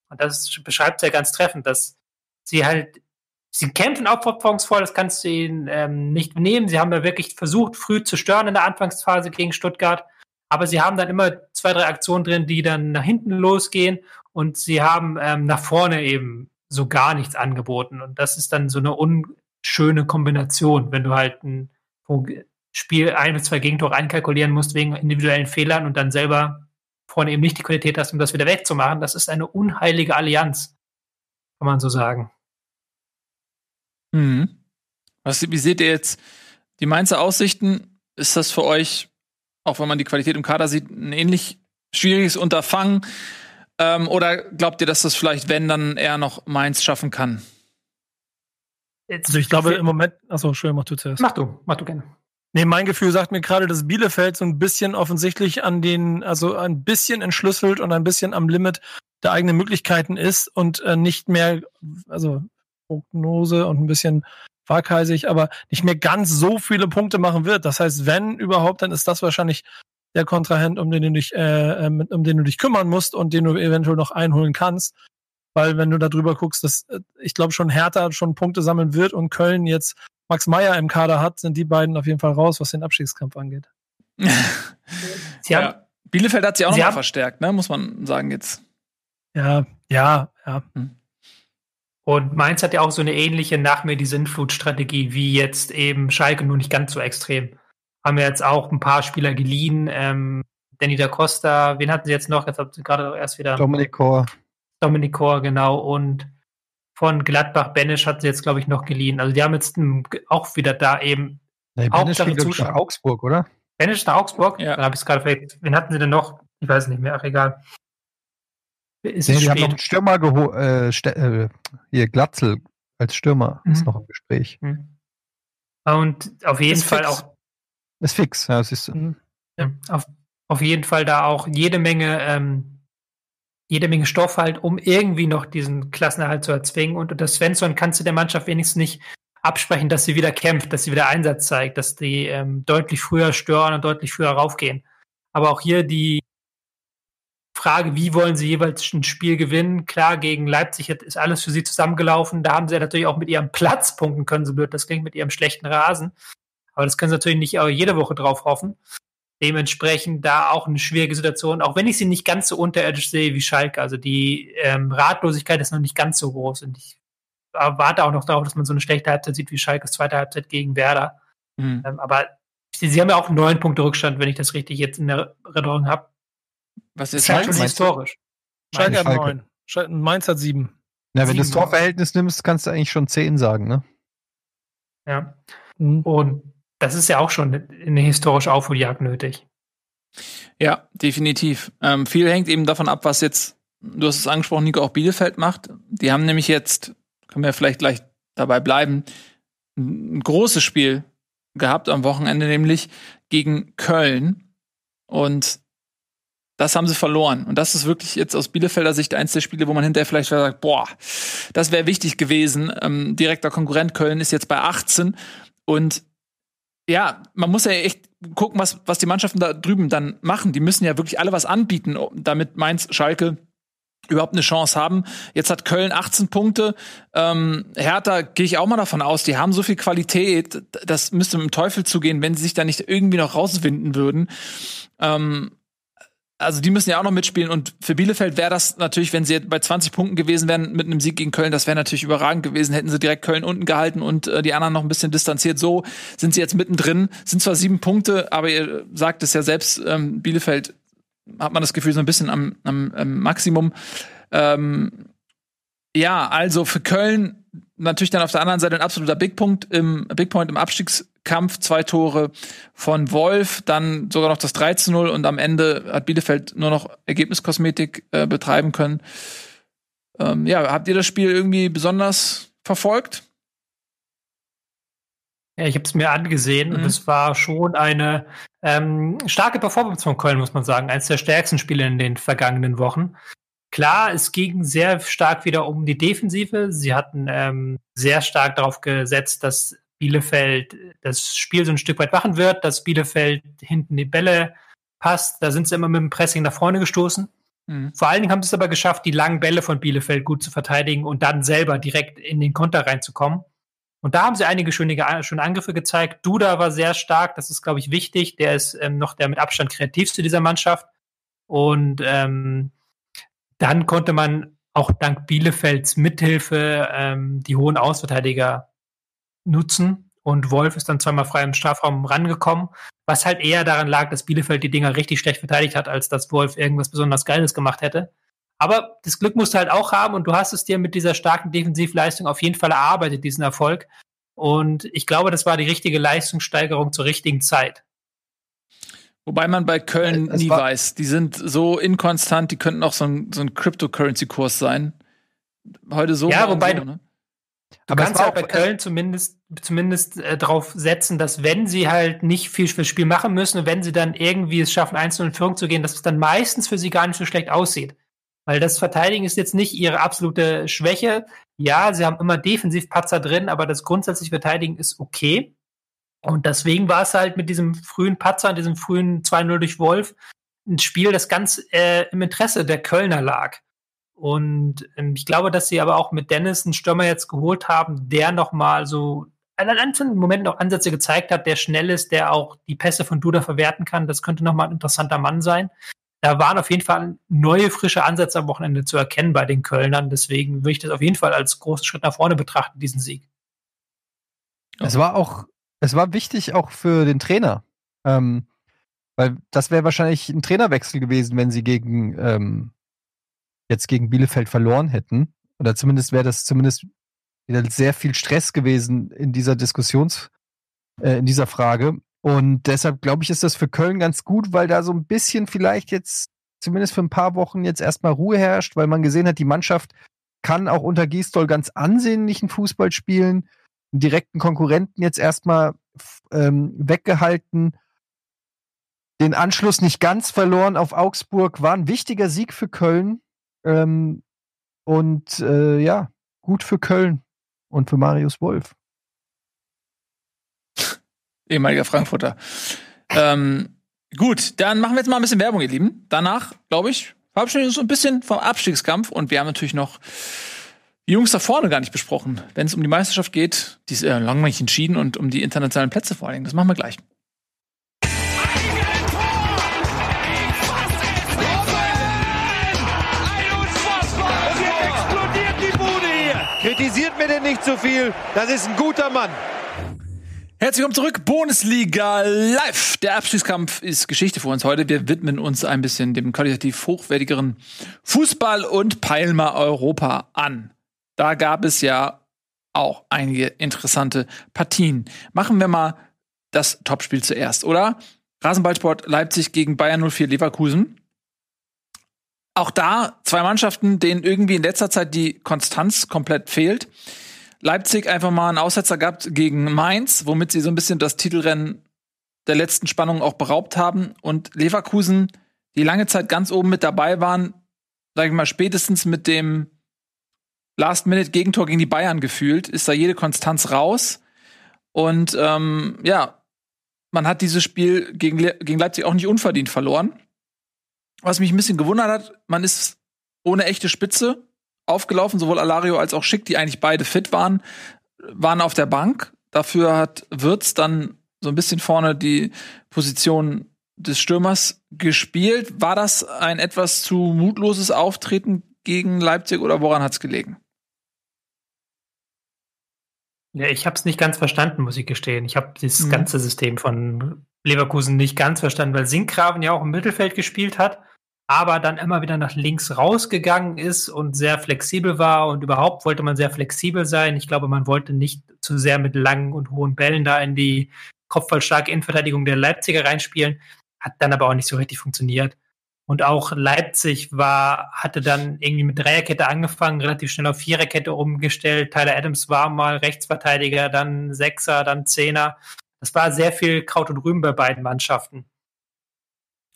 Und das beschreibt es ja ganz treffend, dass sie halt, sie kämpfen aufopferungsvoll, das kannst du ihnen ähm, nicht nehmen. Sie haben ja wirklich versucht, früh zu stören in der Anfangsphase gegen Stuttgart. Aber sie haben dann immer zwei, drei Aktionen drin, die dann nach hinten losgehen und sie haben ähm, nach vorne eben so gar nichts angeboten. Und das ist dann so eine unschöne Kombination, wenn du halt ein Spiel ein bis zwei Gegentore einkalkulieren musst wegen individuellen Fehlern und dann selber vorne eben nicht die Qualität hast, um das wieder wegzumachen. Das ist eine unheilige Allianz, kann man so sagen. Mhm. Was, wie seht ihr jetzt die Mainzer Aussichten? Ist das für euch, auch wenn man die Qualität im Kader sieht, ein ähnlich schwieriges Unterfangen? Ähm, oder glaubt ihr, dass das vielleicht, wenn, dann eher noch Mainz schaffen kann? Also ich glaube im Moment, achso, schön, mach du zuerst. Mach du, mach du gerne. Nee, mein Gefühl sagt mir gerade, dass Bielefeld so ein bisschen offensichtlich an den, also ein bisschen entschlüsselt und ein bisschen am Limit der eigenen Möglichkeiten ist und äh, nicht mehr, also Prognose und ein bisschen waghalsig, aber nicht mehr ganz so viele Punkte machen wird. Das heißt, wenn überhaupt, dann ist das wahrscheinlich der Kontrahent, um den du dich, äh, ähm, um den du dich kümmern musst und den du eventuell noch einholen kannst. Weil wenn du da drüber guckst, dass äh, ich glaube schon Hertha schon Punkte sammeln wird und Köln jetzt Max Meyer im Kader hat, sind die beiden auf jeden Fall raus, was den Abstiegskampf angeht. ja. Bielefeld hat sich auch nochmal verstärkt, ne? muss man sagen jetzt. Ja, ja, ja. Hm. Und Mainz hat ja auch so eine ähnliche Nach mir die Sinnflut-Strategie wie jetzt eben Schalke, nur nicht ganz so extrem haben wir jetzt auch ein paar Spieler geliehen. Ähm, Danny da Costa, wen hatten sie jetzt noch? Jetzt habt ihr gerade erst wieder. Dominik Kor. Dominik Kor, genau. Und von Gladbach Benisch hat sie jetzt, glaube ich, noch geliehen. Also die haben jetzt auch wieder da eben nee, Benisch spielt nach Augsburg, oder? Benisch nach Augsburg? Ja. Dann habe ich es gerade vielleicht. Wen hatten sie denn noch? Ich weiß nicht mehr. Ach, egal. Ist nee, die spät? haben noch einen Stürmer geholt. Äh, äh, hier, Glatzel als Stürmer mhm. ist noch im Gespräch. Mhm. Und auf jeden ist Fall fix. auch ist fix, ja, siehst du. Mhm. Ja, auf, auf jeden Fall da auch jede Menge, ähm, jede Menge Stoff halt, um irgendwie noch diesen Klassenerhalt zu erzwingen. Und unter Svensson kannst du der Mannschaft wenigstens nicht absprechen, dass sie wieder kämpft, dass sie wieder Einsatz zeigt, dass die ähm, deutlich früher stören und deutlich früher raufgehen. Aber auch hier die Frage, wie wollen sie jeweils ein Spiel gewinnen? Klar, gegen Leipzig ist alles für sie zusammengelaufen. Da haben sie natürlich auch mit ihrem Platz punkten können, so blöd das klingt, mit ihrem schlechten Rasen. Aber das können sie natürlich nicht jede Woche drauf hoffen. Dementsprechend da auch eine schwierige Situation, auch wenn ich sie nicht ganz so unterirdisch sehe wie Schalke. Also die ähm, Ratlosigkeit ist noch nicht ganz so groß. Und ich warte auch noch darauf, dass man so eine schlechte Halbzeit sieht wie Schalkes zweite Halbzeit gegen Werder. Mhm. Ähm, aber sie, sie, haben ja auch neun Punkte Rückstand, wenn ich das richtig jetzt in der Erinnerung habe. Was ist das? Ist schon historisch. Schalke hat neun. Mainz hat sieben. Ja, wenn du das Torverhältnis nimmst, kannst du eigentlich schon zehn sagen, ne? Ja. Mhm. Und das ist ja auch schon eine historische Aufholjagd nötig. Ja, definitiv. Ähm, viel hängt eben davon ab, was jetzt, du hast es angesprochen, Nico, auch Bielefeld macht. Die haben nämlich jetzt, können wir vielleicht gleich dabei bleiben, ein großes Spiel gehabt am Wochenende, nämlich gegen Köln. Und das haben sie verloren. Und das ist wirklich jetzt aus Bielefelder Sicht eins der Spiele, wo man hinterher vielleicht sagt, boah, das wäre wichtig gewesen. Ähm, direkter Konkurrent Köln ist jetzt bei 18 und ja, man muss ja echt gucken, was, was die Mannschaften da drüben dann machen. Die müssen ja wirklich alle was anbieten, damit Mainz, Schalke überhaupt eine Chance haben. Jetzt hat Köln 18 Punkte. Ähm, Hertha gehe ich auch mal davon aus, die haben so viel Qualität, das müsste mit dem Teufel zugehen, wenn sie sich da nicht irgendwie noch rauswinden würden. Ähm, also die müssen ja auch noch mitspielen und für Bielefeld wäre das natürlich, wenn sie bei 20 Punkten gewesen wären mit einem Sieg gegen Köln, das wäre natürlich überragend gewesen. Hätten sie direkt Köln unten gehalten und äh, die anderen noch ein bisschen distanziert. So sind sie jetzt mittendrin, sind zwar sieben Punkte, aber ihr sagt es ja selbst, ähm, Bielefeld hat man das Gefühl so ein bisschen am, am, am Maximum. Ähm, ja, also für Köln natürlich dann auf der anderen Seite ein absoluter Big Point im Big Point im Abstiegskampf, zwei Tore von Wolf, dann sogar noch das 3 zu 0 und am Ende hat Bielefeld nur noch Ergebniskosmetik äh, betreiben können. Ähm, ja, habt ihr das Spiel irgendwie besonders verfolgt? Ja, ich habe es mir angesehen mhm. und es war schon eine ähm, starke Performance von Köln, muss man sagen. Eines der stärksten Spiele in den vergangenen Wochen. klar, es ging sehr stark wieder um die Defensive. Sie hatten ähm, sehr stark darauf gesetzt, dass Bielefeld das Spiel so ein Stück weit machen wird, dass Bielefeld hinten die Bälle passt. Da sind sie immer mit dem Pressing nach vorne gestoßen. Mhm. Vor allen Dingen haben sie es aber geschafft, die langen Bälle von Bielefeld gut zu verteidigen und dann selber direkt in den Konter reinzukommen. Und da haben sie einige schöne, schöne Angriffe gezeigt. Duda war sehr stark, das ist, glaube ich, wichtig. Der ist ähm, noch der mit Abstand kreativste dieser Mannschaft. Und ähm, dann konnte man auch dank Bielefelds Mithilfe ähm, die hohen Ausverteidiger nutzen. Und Wolf ist dann zweimal frei im Strafraum rangekommen, was halt eher daran lag, dass Bielefeld die Dinger richtig schlecht verteidigt hat, als dass Wolf irgendwas besonders Geiles gemacht hätte. Aber das Glück musst du halt auch haben und du hast es dir mit dieser starken Defensivleistung auf jeden Fall erarbeitet, diesen Erfolg. Und ich glaube, das war die richtige Leistungssteigerung zur richtigen Zeit. Wobei man bei Köln es nie weiß. Die sind so inkonstant, die könnten auch so ein, so ein Cryptocurrency-Kurs sein. Heute so. Ja, wobei so, ne? Du Aber kannst halt bei Köln zumindest, zumindest äh, darauf setzen, dass wenn sie halt nicht viel fürs Spiel machen müssen und wenn sie dann irgendwie es schaffen, einzeln in Führung zu gehen, dass es dann meistens für sie gar nicht so schlecht aussieht. Weil das Verteidigen ist jetzt nicht ihre absolute Schwäche. Ja, sie haben immer Defensivpatzer drin, aber das grundsätzliche Verteidigen ist okay. Und deswegen war es halt mit diesem frühen Patzer, diesem frühen 2-0 durch Wolf, ein Spiel, das ganz äh, im Interesse der Kölner lag. Und ähm, ich glaube, dass sie aber auch mit Dennis einen Stürmer jetzt geholt haben, der nochmal so an einzelnen Momenten noch Ansätze gezeigt hat, der schnell ist, der auch die Pässe von Duda verwerten kann. Das könnte nochmal ein interessanter Mann sein da waren auf jeden Fall neue, frische Ansätze am Wochenende zu erkennen bei den Kölnern. Deswegen würde ich das auf jeden Fall als großen Schritt nach vorne betrachten, diesen Sieg. Es war auch, es war wichtig auch für den Trainer. Ähm, weil das wäre wahrscheinlich ein Trainerwechsel gewesen, wenn sie gegen ähm, jetzt gegen Bielefeld verloren hätten. Oder zumindest wäre das zumindest wieder sehr viel Stress gewesen in dieser Diskussions, äh, in dieser Frage. Und deshalb glaube ich, ist das für Köln ganz gut, weil da so ein bisschen vielleicht jetzt, zumindest für ein paar Wochen, jetzt erstmal Ruhe herrscht, weil man gesehen hat, die Mannschaft kann auch unter Gisdol ganz ansehnlichen Fußball spielen, einen direkten Konkurrenten jetzt erstmal ähm, weggehalten, den Anschluss nicht ganz verloren auf Augsburg, war ein wichtiger Sieg für Köln. Ähm, und äh, ja, gut für Köln und für Marius Wolf ehemaliger Frankfurter. Ähm, gut, dann machen wir jetzt mal ein bisschen Werbung, ihr Lieben. Danach, glaube ich, verabschieden wir uns ein bisschen vom Abstiegskampf und wir haben natürlich noch die Jungs da vorne gar nicht besprochen. Wenn es um die Meisterschaft geht, die ist äh, langweilig entschieden und um die internationalen Plätze vor allen Dingen. Das machen wir gleich. Kritisiert mir denn nicht zu so viel, das ist ein guter Mann. Herzlich willkommen zurück, Bundesliga Live. Der Abstiegskampf ist Geschichte für uns heute. Wir widmen uns ein bisschen dem qualitativ hochwertigeren Fußball und peilen Europa an. Da gab es ja auch einige interessante Partien. Machen wir mal das Topspiel zuerst, oder? Rasenballsport Leipzig gegen Bayern 04 Leverkusen. Auch da zwei Mannschaften, denen irgendwie in letzter Zeit die Konstanz komplett fehlt. Leipzig einfach mal einen Aussetzer gehabt gegen Mainz, womit sie so ein bisschen das Titelrennen der letzten Spannung auch beraubt haben. Und Leverkusen, die lange Zeit ganz oben mit dabei waren, sage ich mal, spätestens mit dem Last-Minute-Gegentor gegen die Bayern gefühlt, ist da jede Konstanz raus. Und ähm, ja, man hat dieses Spiel gegen, Le gegen Leipzig auch nicht unverdient verloren. Was mich ein bisschen gewundert hat, man ist ohne echte Spitze aufgelaufen, sowohl Alario als auch Schick, die eigentlich beide fit waren, waren auf der Bank. Dafür hat Wirtz dann so ein bisschen vorne die Position des Stürmers gespielt. War das ein etwas zu mutloses Auftreten gegen Leipzig oder woran hat es gelegen? Ja, ich habe es nicht ganz verstanden, muss ich gestehen. Ich habe das mhm. ganze System von Leverkusen nicht ganz verstanden, weil Sinkgraven ja auch im Mittelfeld gespielt hat aber dann immer wieder nach links rausgegangen ist und sehr flexibel war und überhaupt wollte man sehr flexibel sein. Ich glaube, man wollte nicht zu sehr mit langen und hohen Bällen da in die kopfballstarke Innenverteidigung der Leipziger reinspielen, hat dann aber auch nicht so richtig funktioniert. Und auch Leipzig war, hatte dann irgendwie mit Dreierkette angefangen, relativ schnell auf Viererkette umgestellt. Tyler Adams war mal Rechtsverteidiger, dann Sechser, dann Zehner. Das war sehr viel Kraut und Rüben bei beiden Mannschaften.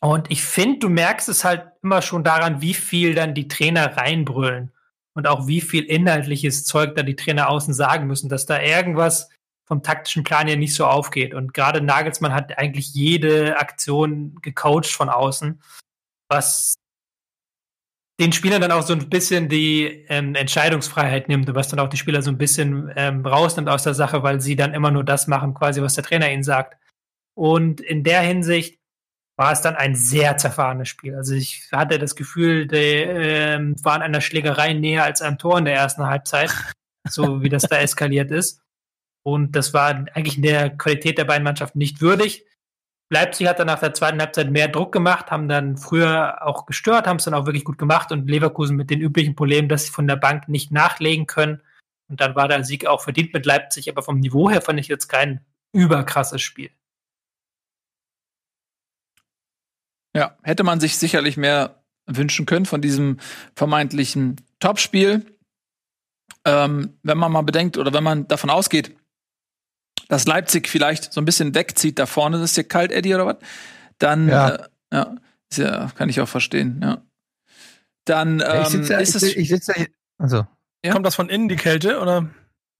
Und ich finde, du merkst es halt immer schon daran, wie viel dann die Trainer reinbrüllen und auch wie viel inhaltliches Zeug da die Trainer außen sagen müssen, dass da irgendwas vom taktischen Plan ja nicht so aufgeht. Und gerade Nagelsmann hat eigentlich jede Aktion gecoacht von außen, was den Spielern dann auch so ein bisschen die ähm, Entscheidungsfreiheit nimmt und was dann auch die Spieler so ein bisschen ähm, rausnimmt aus der Sache, weil sie dann immer nur das machen, quasi, was der Trainer ihnen sagt. Und in der Hinsicht war es dann ein sehr zerfahrenes Spiel. Also ich hatte das Gefühl, die äh, waren einer Schlägerei näher als einem Tor in der ersten Halbzeit, so wie das da eskaliert ist. Und das war eigentlich in der Qualität der beiden Mannschaften nicht würdig. Leipzig hat dann nach der zweiten Halbzeit mehr Druck gemacht, haben dann früher auch gestört, haben es dann auch wirklich gut gemacht und Leverkusen mit den üblichen Problemen, dass sie von der Bank nicht nachlegen können. Und dann war der Sieg auch verdient mit Leipzig, aber vom Niveau her fand ich jetzt kein überkrasses Spiel. Ja, hätte man sich sicherlich mehr wünschen können von diesem vermeintlichen Topspiel. Ähm, wenn man mal bedenkt oder wenn man davon ausgeht, dass Leipzig vielleicht so ein bisschen wegzieht da vorne, ist ja kalt, Eddie, oder was? Dann, ja, äh, ja, ja, kann ich auch verstehen, ja. Dann ähm, ich sitze ja, ist ich, es. Ich sitze ja, also. Ja? Kommt das von innen, die Kälte, oder?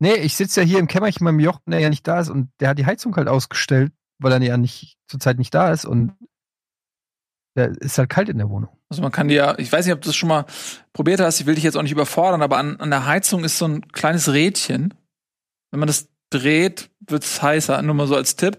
Nee, ich sitze ja hier im Kämmerchen beim Jochen, der ja nicht da ist und der hat die Heizung halt ausgestellt, weil er ja nicht zurzeit nicht da ist und der ist halt kalt in der Wohnung. Also man kann dir ja, ich weiß nicht, ob du das schon mal probiert hast, ich will dich jetzt auch nicht überfordern, aber an, an der Heizung ist so ein kleines Rädchen. Wenn man das dreht, wird's heißer, nur mal so als Tipp.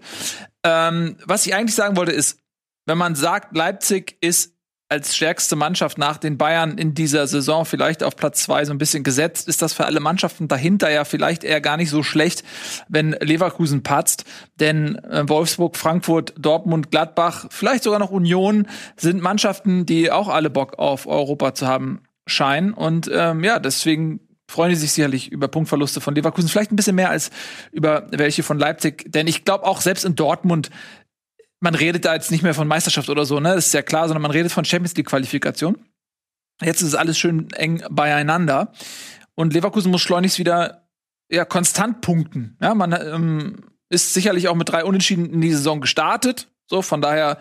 Ähm, was ich eigentlich sagen wollte ist, wenn man sagt, Leipzig ist als stärkste Mannschaft nach den Bayern in dieser Saison vielleicht auf Platz zwei so ein bisschen gesetzt, ist das für alle Mannschaften dahinter ja vielleicht eher gar nicht so schlecht, wenn Leverkusen patzt. Denn äh, Wolfsburg, Frankfurt, Dortmund, Gladbach, vielleicht sogar noch Union sind Mannschaften, die auch alle Bock auf Europa zu haben scheinen. Und ähm, ja, deswegen freuen die sich sicherlich über Punktverluste von Leverkusen, vielleicht ein bisschen mehr als über welche von Leipzig. Denn ich glaube auch selbst in Dortmund man redet da jetzt nicht mehr von Meisterschaft oder so, ne? Das ist ja klar, sondern man redet von Champions League Qualifikation. Jetzt ist alles schön eng beieinander und Leverkusen muss schleunigst wieder ja konstant punkten. Ja, man ähm, ist sicherlich auch mit drei Unentschieden in die Saison gestartet. So, von daher,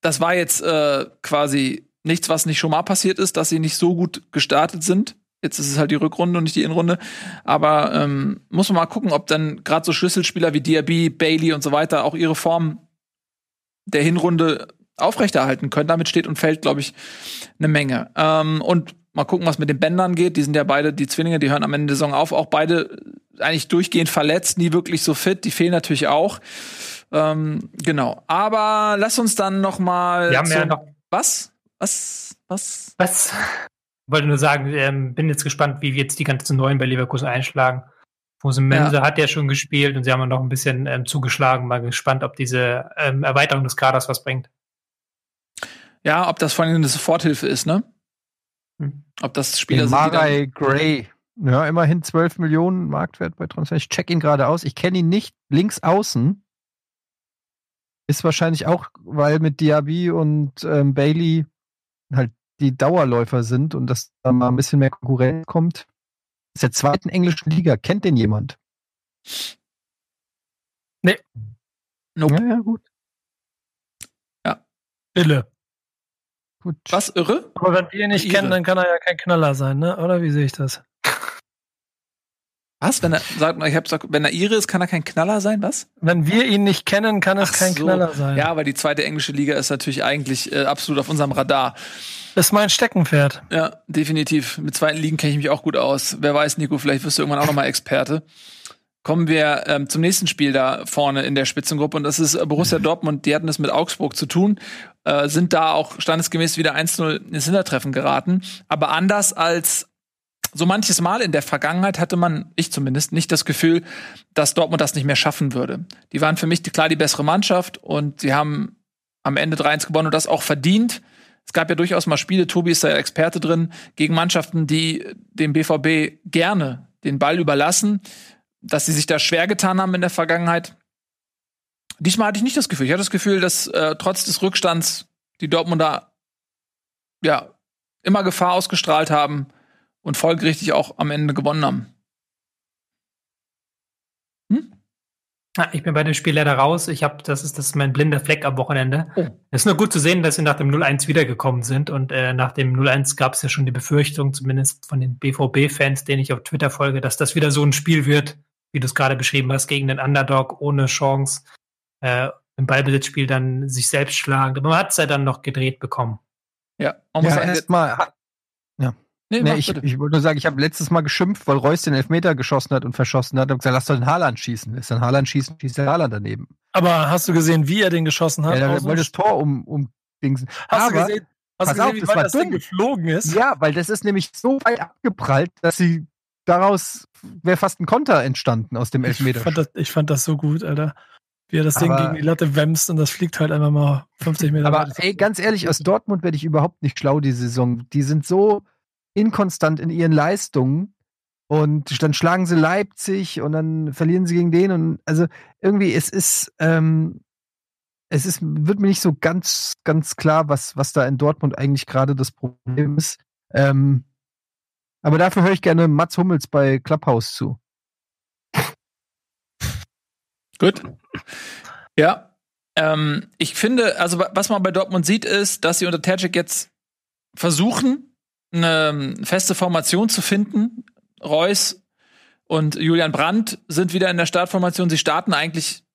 das war jetzt äh, quasi nichts, was nicht schon mal passiert ist, dass sie nicht so gut gestartet sind. Jetzt ist es halt die Rückrunde und nicht die Innenrunde. Aber ähm, muss man mal gucken, ob dann gerade so Schlüsselspieler wie Diaby, Bailey und so weiter auch ihre Form der Hinrunde aufrechterhalten können. Damit steht und fällt, glaube ich, eine Menge. Ähm, und mal gucken, was mit den Bändern geht. Die sind ja beide, die Zwillinge, die hören am Ende der Saison auf. Auch beide eigentlich durchgehend verletzt, nie wirklich so fit. Die fehlen natürlich auch. Ähm, genau. Aber lass uns dann noch mal. Wir haben ja noch. Was? Was? Was? Was? Wollte nur sagen, ähm, bin jetzt gespannt, wie jetzt die ganzen Neuen bei Leverkusen einschlagen. Fose Mensa ja. hat ja schon gespielt und sie haben noch ein bisschen ähm, zugeschlagen. Mal gespannt, ob diese ähm, Erweiterung des Kaders was bringt. Ja, ob das vor allem eine Soforthilfe ist, ne? Hm. Ob das Spieler sind, Marai Gray. Ja, immerhin 12 Millionen Marktwert bei Transfer. Ich check ihn gerade aus. Ich kenne ihn nicht. Links außen. Ist wahrscheinlich auch, weil mit Diaby und ähm, Bailey halt die Dauerläufer sind und dass da mal ein bisschen mehr Konkurrenz kommt. Das ist der zweiten englischen Liga. Kennt den jemand? Nee. Nope. Ja, ja, gut. Ja. Ille. Gut. Was, irre? Aber wenn wir ihn nicht irre. kennen, dann kann er ja kein Knaller sein, ne? Oder wie sehe ich das? Was? Wenn er, sagt ich hab gesagt, wenn er Ire ist, kann er kein Knaller sein, was? Wenn wir ihn nicht kennen, kann es Ach kein so. Knaller sein. Ja, aber die zweite englische Liga ist natürlich eigentlich äh, absolut auf unserem Radar. Das ist mein Steckenpferd. Ja, definitiv. Mit zweiten Ligen kenne ich mich auch gut aus. Wer weiß, Nico, vielleicht wirst du irgendwann auch noch mal Experte. Kommen wir ähm, zum nächsten Spiel da vorne in der Spitzengruppe und das ist Borussia Dortmund. Die hatten es mit Augsburg zu tun, äh, sind da auch standesgemäß wieder 1-0 ins Hintertreffen geraten. Aber anders als so manches Mal in der Vergangenheit hatte man, ich zumindest, nicht das Gefühl, dass Dortmund das nicht mehr schaffen würde. Die waren für mich klar die bessere Mannschaft und sie haben am Ende 3-1 gewonnen und das auch verdient. Es gab ja durchaus mal Spiele, Tobi ist da ja Experte drin, gegen Mannschaften, die dem BVB gerne den Ball überlassen, dass sie sich da schwer getan haben in der Vergangenheit. Diesmal hatte ich nicht das Gefühl. Ich hatte das Gefühl, dass äh, trotz des Rückstands die Dortmunder ja immer Gefahr ausgestrahlt haben und folgerichtig auch am Ende gewonnen haben. Hm? Ah, Ich bin bei dem Spiel leider raus. Ich habe, das ist das ist mein blinder Fleck am Wochenende. Es ist nur gut zu sehen, dass sie nach dem 0-1 wiedergekommen sind. Und äh, nach dem 0-1 gab es ja schon die Befürchtung, zumindest von den BVB-Fans, denen ich auf Twitter folge, dass das wieder so ein Spiel wird, wie du es gerade beschrieben hast, gegen den Underdog ohne Chance. Äh, Im Ballbesitzspiel dann sich selbst schlagen. Aber man hat es ja dann noch gedreht bekommen. Ja, man muss Ja, erstmal nee, Nee, ich, ich wollte nur sagen, ich habe letztes Mal geschimpft, weil Reus den Elfmeter geschossen hat und verschossen hat und gesagt, lass doch den Haaland schießen. Lässt dann Haaland schießen, schießt der Haaland daneben. Aber hast du gesehen, wie er den geschossen hat? Ja, dem wollte das Tor um, um Dingsen. Hast du Aber- gesehen, hast du gesehen auf, wie das weit das Ding geflogen ist? Ja, weil das ist nämlich so weit abgeprallt, dass sie daraus wäre fast ein Konter entstanden aus dem Elfmeter. Ich fand, das, ich fand das so gut, Alter. Wie er das Ding Aber- gegen die Latte wämst und das fliegt halt einfach mal 50 Meter Aber ey, ganz ehrlich, aus Dortmund werde ich überhaupt nicht schlau die Saison. Die sind so inkonstant in ihren Leistungen und dann schlagen sie Leipzig und dann verlieren sie gegen den und also irgendwie es ist ähm, es ist wird mir nicht so ganz ganz klar, was was da in Dortmund eigentlich gerade das Problem ist. Ähm, aber dafür höre ich gerne Mats Hummels bei Clubhouse zu. Gut. Ja. Ähm, ich finde, also wa- was man bei Dortmund sieht, ist, dass sie unter Terzic jetzt versuchen, eine feste Formation zu finden. Reus und Julian Brandt sind wieder in der Startformation. Sie starten eigentlich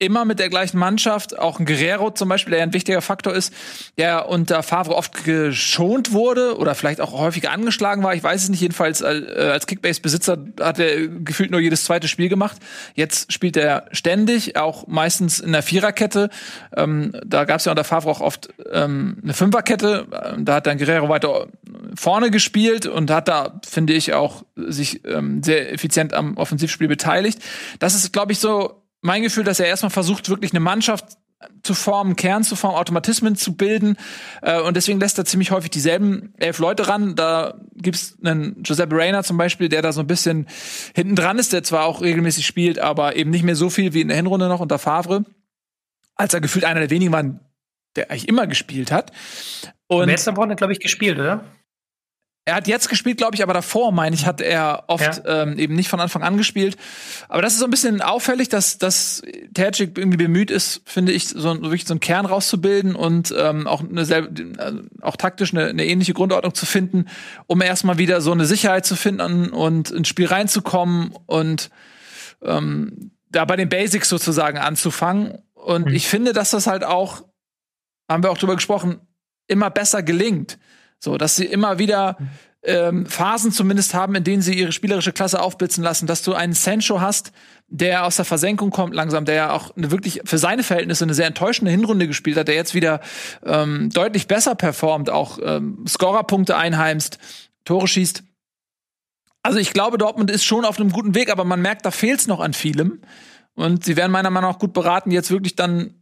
immer mit der gleichen Mannschaft. Auch ein Guerrero zum Beispiel, der ein wichtiger Faktor ist, der unter Favre oft geschont wurde oder vielleicht auch häufig angeschlagen war. Ich weiß es nicht. Jedenfalls äh, als Kickbase-Besitzer hat er gefühlt nur jedes zweite Spiel gemacht. Jetzt spielt er ständig, auch meistens in der Viererkette. Ähm, da gab es ja unter Favre auch oft ähm, eine Fünferkette. Ähm, Da hat dann Guerrero weiter vorne gespielt und hat da, finde ich, auch sich ähm, sehr effizient am Offensivspiel beteiligt. Das ist, glaube ich, so mein Gefühl, dass er erstmal versucht, wirklich eine Mannschaft zu formen, Kern zu formen, Automatismen zu bilden. Äh, und deswegen lässt er ziemlich häufig dieselben elf Leute ran. Da gibt's einen Giuseppe Reina zum Beispiel, der da so ein bisschen hinten dran ist, der zwar auch regelmäßig spielt, aber eben nicht mehr so viel wie in der Hinrunde noch unter Favre. Als er gefühlt einer der wenigen war, der eigentlich immer gespielt hat. Und am Wochenende, glaube ich, gespielt, oder? Er hat jetzt gespielt, glaube ich, aber davor, meine ich, hat er oft ähm, eben nicht von Anfang an gespielt. Aber das ist so ein bisschen auffällig, dass, dass Terzic irgendwie bemüht ist, finde ich, so, wirklich so einen Kern rauszubilden und ähm, auch eine selbe, äh, auch taktisch eine, eine ähnliche Grundordnung zu finden, um erstmal wieder so eine Sicherheit zu finden und ins Spiel reinzukommen und ähm, da bei den Basics sozusagen anzufangen. Und Mhm. ich finde, dass das halt auch, haben wir auch drüber gesprochen, immer besser gelingt. So, dass sie immer wieder ähm, Phasen zumindest haben, in denen sie ihre spielerische Klasse aufblitzen lassen, dass du einen Sancho hast, der aus der Versenkung kommt langsam, der ja auch eine wirklich für seine Verhältnisse eine sehr enttäuschende Hinrunde gespielt hat, der jetzt wieder ähm, deutlich besser performt, auch ähm, Scorerpunkte einheimst, Tore schießt. Also ich glaube, Dortmund ist schon auf einem guten Weg, aber man merkt, da fehlt es noch an vielem. Und sie werden meiner Meinung nach gut beraten, jetzt wirklich dann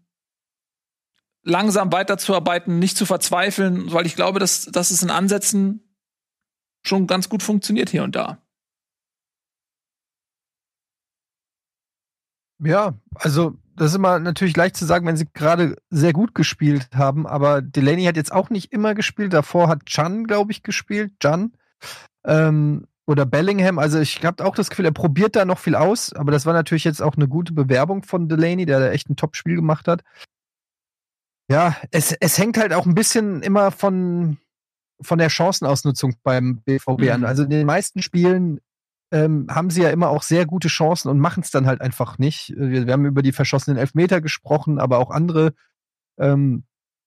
langsam weiterzuarbeiten, nicht zu verzweifeln, weil ich glaube, dass, dass es in Ansätzen schon ganz gut funktioniert hier und da. Ja, also das ist immer natürlich leicht zu sagen, wenn sie gerade sehr gut gespielt haben, aber Delaney hat jetzt auch nicht immer gespielt. Davor hat Chan, glaube ich, gespielt. Jan. Ähm, oder Bellingham. Also ich habe auch das Gefühl, er probiert da noch viel aus, aber das war natürlich jetzt auch eine gute Bewerbung von Delaney, der da echt ein Top-Spiel gemacht hat. Ja, es, es hängt halt auch ein bisschen immer von, von der Chancenausnutzung beim BVB Mhm. an. Also in den meisten Spielen ähm, haben sie ja immer auch sehr gute Chancen und machen es dann halt einfach nicht. Wir, wir haben über die verschossenen Elfmeter gesprochen, aber auch andere, ähm,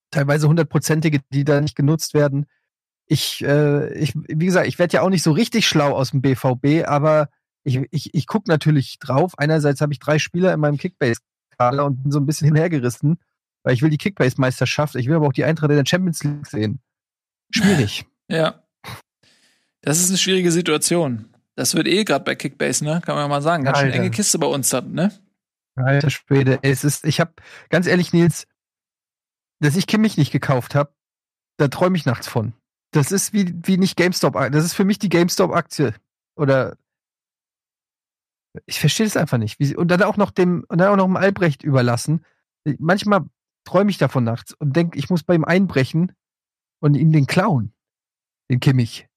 teilweise hundertprozentige, die da nicht genutzt werden. Ich, äh, ich wie gesagt, ich werde ja auch nicht so richtig schlau aus dem BVB, aber ich, ich, ich gucke natürlich drauf. Einerseits habe ich drei Spieler in meinem Kickbase-Kader und bin so ein bisschen hinhergerissen, weil ich will die Kickbase-Meisterschaft, ich will aber auch die Eintracht in der Champions League sehen. Schwierig. Ja. Das ist eine schwierige Situation. Das wird eh gerade bei Kickbase, ne? Kann man ja mal sagen. Ganz schön Alter. enge Kiste bei uns dann, ne? Alter Schwede, es ist, ich habe ganz ehrlich, Nils, dass ich Kimmich nicht gekauft habe, da träume ich nachts von. Das ist wie, wie nicht GameStop, das ist für mich die GameStop-Aktie. Oder ich verstehe es einfach nicht. Und dann auch noch dem, und dann auch noch dem Albrecht überlassen. Manchmal träume ich davon nachts und denke, ich muss bei ihm einbrechen und ihm den klauen. Den Kimmich.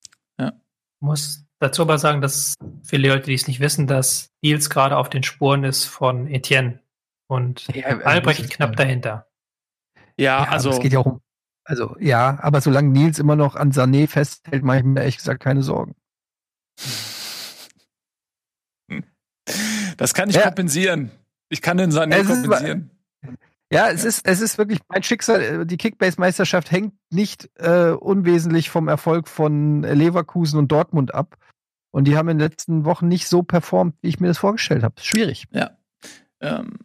muss dazu aber sagen, dass viele Leute, die es nicht wissen, dass Niels gerade auf den Spuren ist von Etienne, Und Ja, äh, Albrecht knapp mal- dahinter. Ja, Ja, also also. Es geht ja auch um. Also, ja, aber solange Nils immer noch an Sané festhält, mache ich mir ehrlich gesagt keine Sorgen. das kann ich Ja. kompensieren. Ich kann den Sané Es ist- kompensieren. Ja, es ist, es ist wirklich mein Schicksal. äh, Die Kickbase-Meisterschaft hängt nicht äh, unwesentlich vom Erfolg von Leverkusen und Dortmund ab. Und die haben in den letzten Wochen nicht so performt, wie ich mir das vorgestellt habe. Schwierig. Ähm,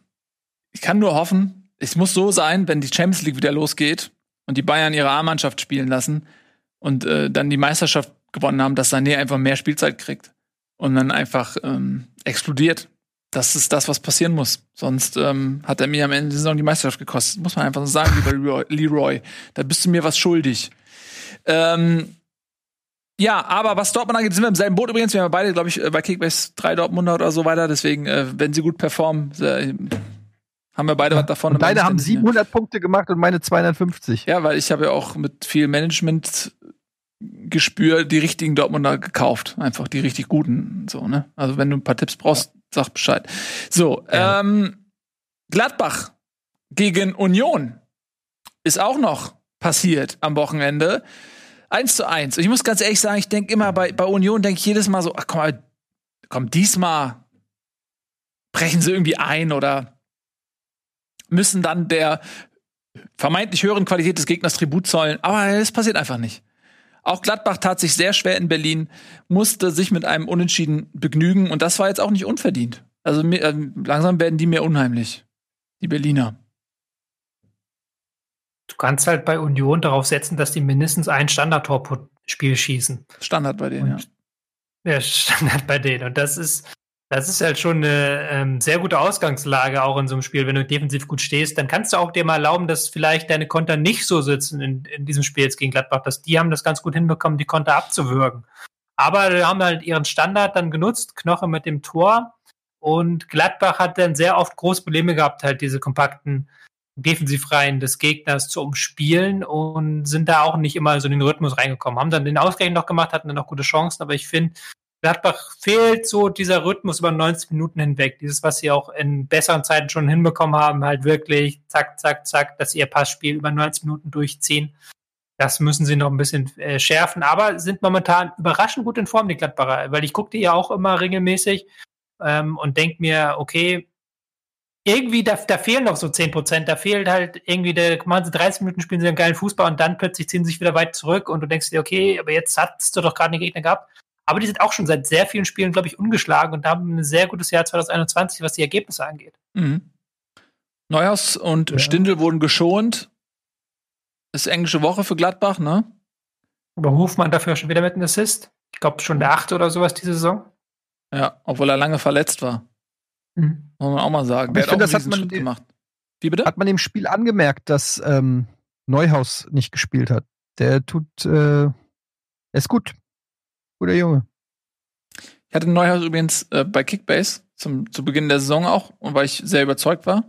ich kann nur hoffen, es muss so sein, wenn die Champions League wieder losgeht und die Bayern ihre A-Mannschaft spielen lassen und äh, dann die Meisterschaft gewonnen haben, dass Sané einfach mehr Spielzeit kriegt und dann einfach ähm, explodiert. Das ist das, was passieren muss. Sonst ähm, hat er mir am Ende der Saison die Meisterschaft gekostet. Muss man einfach so sagen, lieber Leroy. Da bist du mir was schuldig. Ähm, ja, aber was Dortmund angeht, sind wir im selben Boot übrigens. Wir haben beide, glaube ich, äh, bei Kickbase drei Dortmunder oder so weiter. Deswegen, äh, wenn sie gut performen, äh, haben wir beide was davon. Und beide haben nicht, denn- 700 Punkte gemacht und meine 250. Ja, weil ich habe ja auch mit viel Management Gespür die richtigen Dortmunder gekauft. Einfach die richtig guten. So, ne? Also wenn du ein paar Tipps brauchst, sag Bescheid. So, Ja. ähm, Gladbach gegen Union ist auch noch passiert am Wochenende. Eins zu eins. Und ich muss ganz ehrlich sagen, ich denke immer bei, bei Union, denke ich jedes Mal so, ach komm mal, komm, diesmal brechen sie irgendwie ein oder müssen dann der vermeintlich höheren Qualität des Gegners Tribut zollen. Aber es passiert einfach nicht. Auch Gladbach tat sich sehr schwer in Berlin, musste sich mit einem Unentschieden begnügen und das war jetzt auch nicht unverdient. Also äh, langsam werden die mir unheimlich, die Berliner. Du kannst halt bei Union darauf setzen, dass die mindestens ein Standardtor pro Spiel schießen. Standard bei denen, ja. Und der Standard bei denen. Und das ist, das ist halt schon eine ähm, sehr gute Ausgangslage auch in so einem Spiel. Wenn du defensiv gut stehst, dann kannst du auch dir mal erlauben, dass vielleicht deine Konter nicht so sitzen in, in diesem Spiel jetzt gegen Gladbach. Dass die haben das ganz gut hinbekommen, die Konter abzuwürgen. Aber die haben halt ihren Standard dann genutzt, Knoche mit dem Tor. Und Gladbach hat dann sehr oft große Probleme gehabt, halt diese kompakten Defensivreihen des Gegners zu umspielen und sind da auch nicht immer so in den Rhythmus reingekommen. Haben dann den Ausgleich noch gemacht, hatten dann noch gute Chancen, aber ich finde, Gladbach fehlt so dieser Rhythmus über 90 Minuten hinweg. Dieses, was sie auch in besseren Zeiten schon hinbekommen haben, halt wirklich zack, zack, zack, dass sie ihr Passspiel über 90 Minuten durchziehen. Das müssen sie noch ein bisschen äh, schärfen, aber sind momentan überraschend gut in Form, die Gladbacher, weil ich gucke die ja auch immer regelmäßig ähm, und denke mir, okay, irgendwie, da, da fehlen noch so 10 Prozent. Da fehlt halt irgendwie, der, machen sie 30 Minuten, spielen sie einen geilen Fußball und dann plötzlich ziehen sie sich wieder weit zurück und du denkst dir, okay, aber jetzt hast du doch gerade einen Gegner gehabt. Aber die sind auch schon seit sehr vielen Spielen, glaube ich, ungeschlagen und haben ein sehr gutes Jahr 2021, was die Ergebnisse angeht. Mhm. Neuhaus und Ja. Stindl wurden geschont. Ist englische Woche für Gladbach, ne? Aber Hofmann dafür schon wieder mit einem Assist. Ich glaube schon der achte oder sowas diese Saison. Ja, obwohl er lange verletzt war. Mhm. Muss man auch mal sagen. Aber Der ich hat auch finde, das hat man gemacht. Wie bitte? Hat man im Spiel angemerkt, dass ähm, Neuhaus nicht gespielt hat. Der tut, äh, er ist gut. Guter Junge. Ich hatte Neuhaus übrigens äh, bei Kickbase zum, zu Beginn der Saison auch, und weil ich sehr überzeugt war,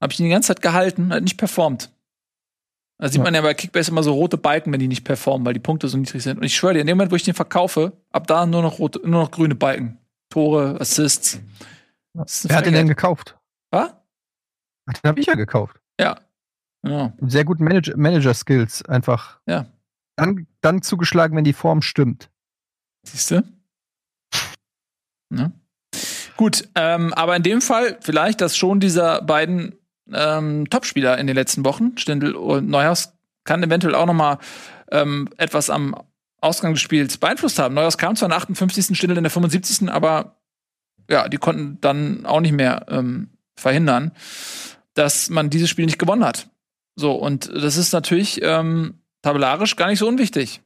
habe ich ihn die ganze Zeit gehalten, hat nicht performt. Da sieht Ja. man ja bei Kickbase immer so rote Balken, wenn die nicht performen, weil die Punkte so niedrig sind. Und ich schwöre dir, in dem Moment, wo ich den verkaufe, ab da nur noch rote, nur noch grüne Balken. Tore, Assists. Wer hat den denn gekauft? Was? Den habe ich ja gekauft. Ja. Ja. Sehr gut Manager- Manager-Skills einfach. Ja. Dann, dann zugeschlagen, wenn die Form stimmt. Siehst du? Ne? Gut, ähm, aber in dem Fall vielleicht, dass schon dieser beiden ähm, Topspieler in den letzten Wochen, Stindl und Neuhaus, kann eventuell auch noch mal ähm, etwas am Ausgang des Spiels beeinflusst haben. Neuhaus kam zwar in der 58. Stindl in der 75. aber ja, die konnten dann auch nicht mehr ähm, verhindern, dass man dieses Spiel nicht gewonnen hat. So, und das ist natürlich ähm, tabellarisch gar nicht so unwichtig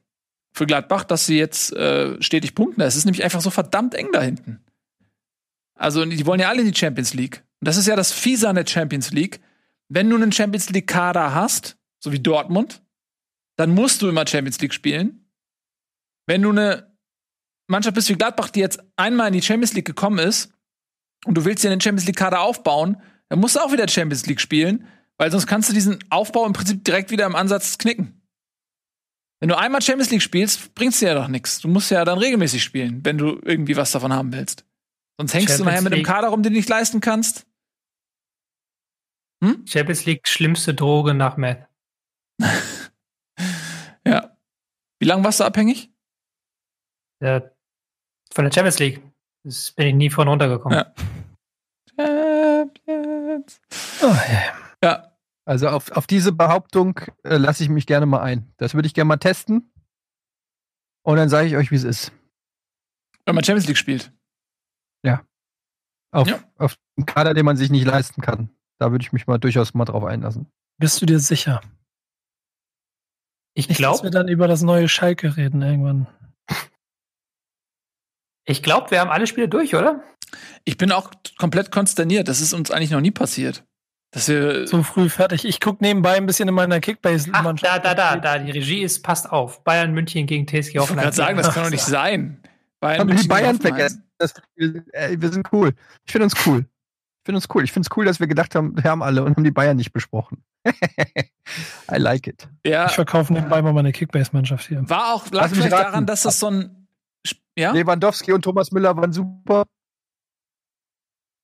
für Gladbach, dass sie jetzt äh, stetig punkten. Es ist nämlich einfach so verdammt eng da hinten. Also, die wollen ja alle in die Champions League. Und das ist ja das Fiese an der Champions League. Wenn du einen Champions League-Kader hast, so wie Dortmund, dann musst du immer Champions League spielen. Wenn du eine Mannschaft bist wie Gladbach, die jetzt einmal in die Champions League gekommen ist und du willst dir einen Champions League-Kader aufbauen, dann musst du auch wieder Champions League spielen, weil sonst kannst du diesen Aufbau im Prinzip direkt wieder im Ansatz knicken. Wenn du einmal Champions League spielst, bringt's dir ja doch nichts. Du musst ja dann regelmäßig spielen, wenn du irgendwie was davon haben willst. Sonst hängst du Champions nachher mit einem. Kader rum, den du nicht leisten kannst. Hm? Champions League schlimmste Droge nach Meth. Ja. Wie lange warst du abhängig? Der, von der Champions League. Das bin ich nie von runtergekommen. Ja. Champions. Oh, ja. Ja. Also auf, auf diese Behauptung äh, lasse ich mich gerne mal ein. Das würde ich gerne mal testen. Und dann sage ich euch, wie es ist. Wenn man Champions League spielt. Auf, Ja. auf einen Kader, den man sich nicht leisten kann. Da würde ich mich mal durchaus mal drauf einlassen. Bist du dir sicher? Ich Nicht, dass wir glaube, dann über das neue Schalke reden irgendwann. ich glaub, wir haben alle Spiele durch, oder? Ich bin auch komplett konsterniert. Das ist uns eigentlich noch nie passiert. Dass wir. So früh fertig. Ich gucke nebenbei ein bisschen in meiner Kickbase-Mannschaft. da, da, da, da. Die Regie ist, passt auf. Bayern München gegen TSG ich wollte Hoffenheim. gerade sagen, das kann doch nicht sein. Bayern Haben wir die München Bayern Hoffenheim. vergessen? Das, wir sind cool. Ich finde uns cool. Ich finde uns cool. Ich finde es cool, dass wir gedacht haben, wir haben alle und haben die Bayern nicht besprochen. I like it. Ja, Ich verkaufe nebenbei mal meine Kickbase-Mannschaft hier. war auch, lag Lass mich vielleicht raten. daran, dass das so ein. Ja? Lewandowski und Thomas Müller waren super.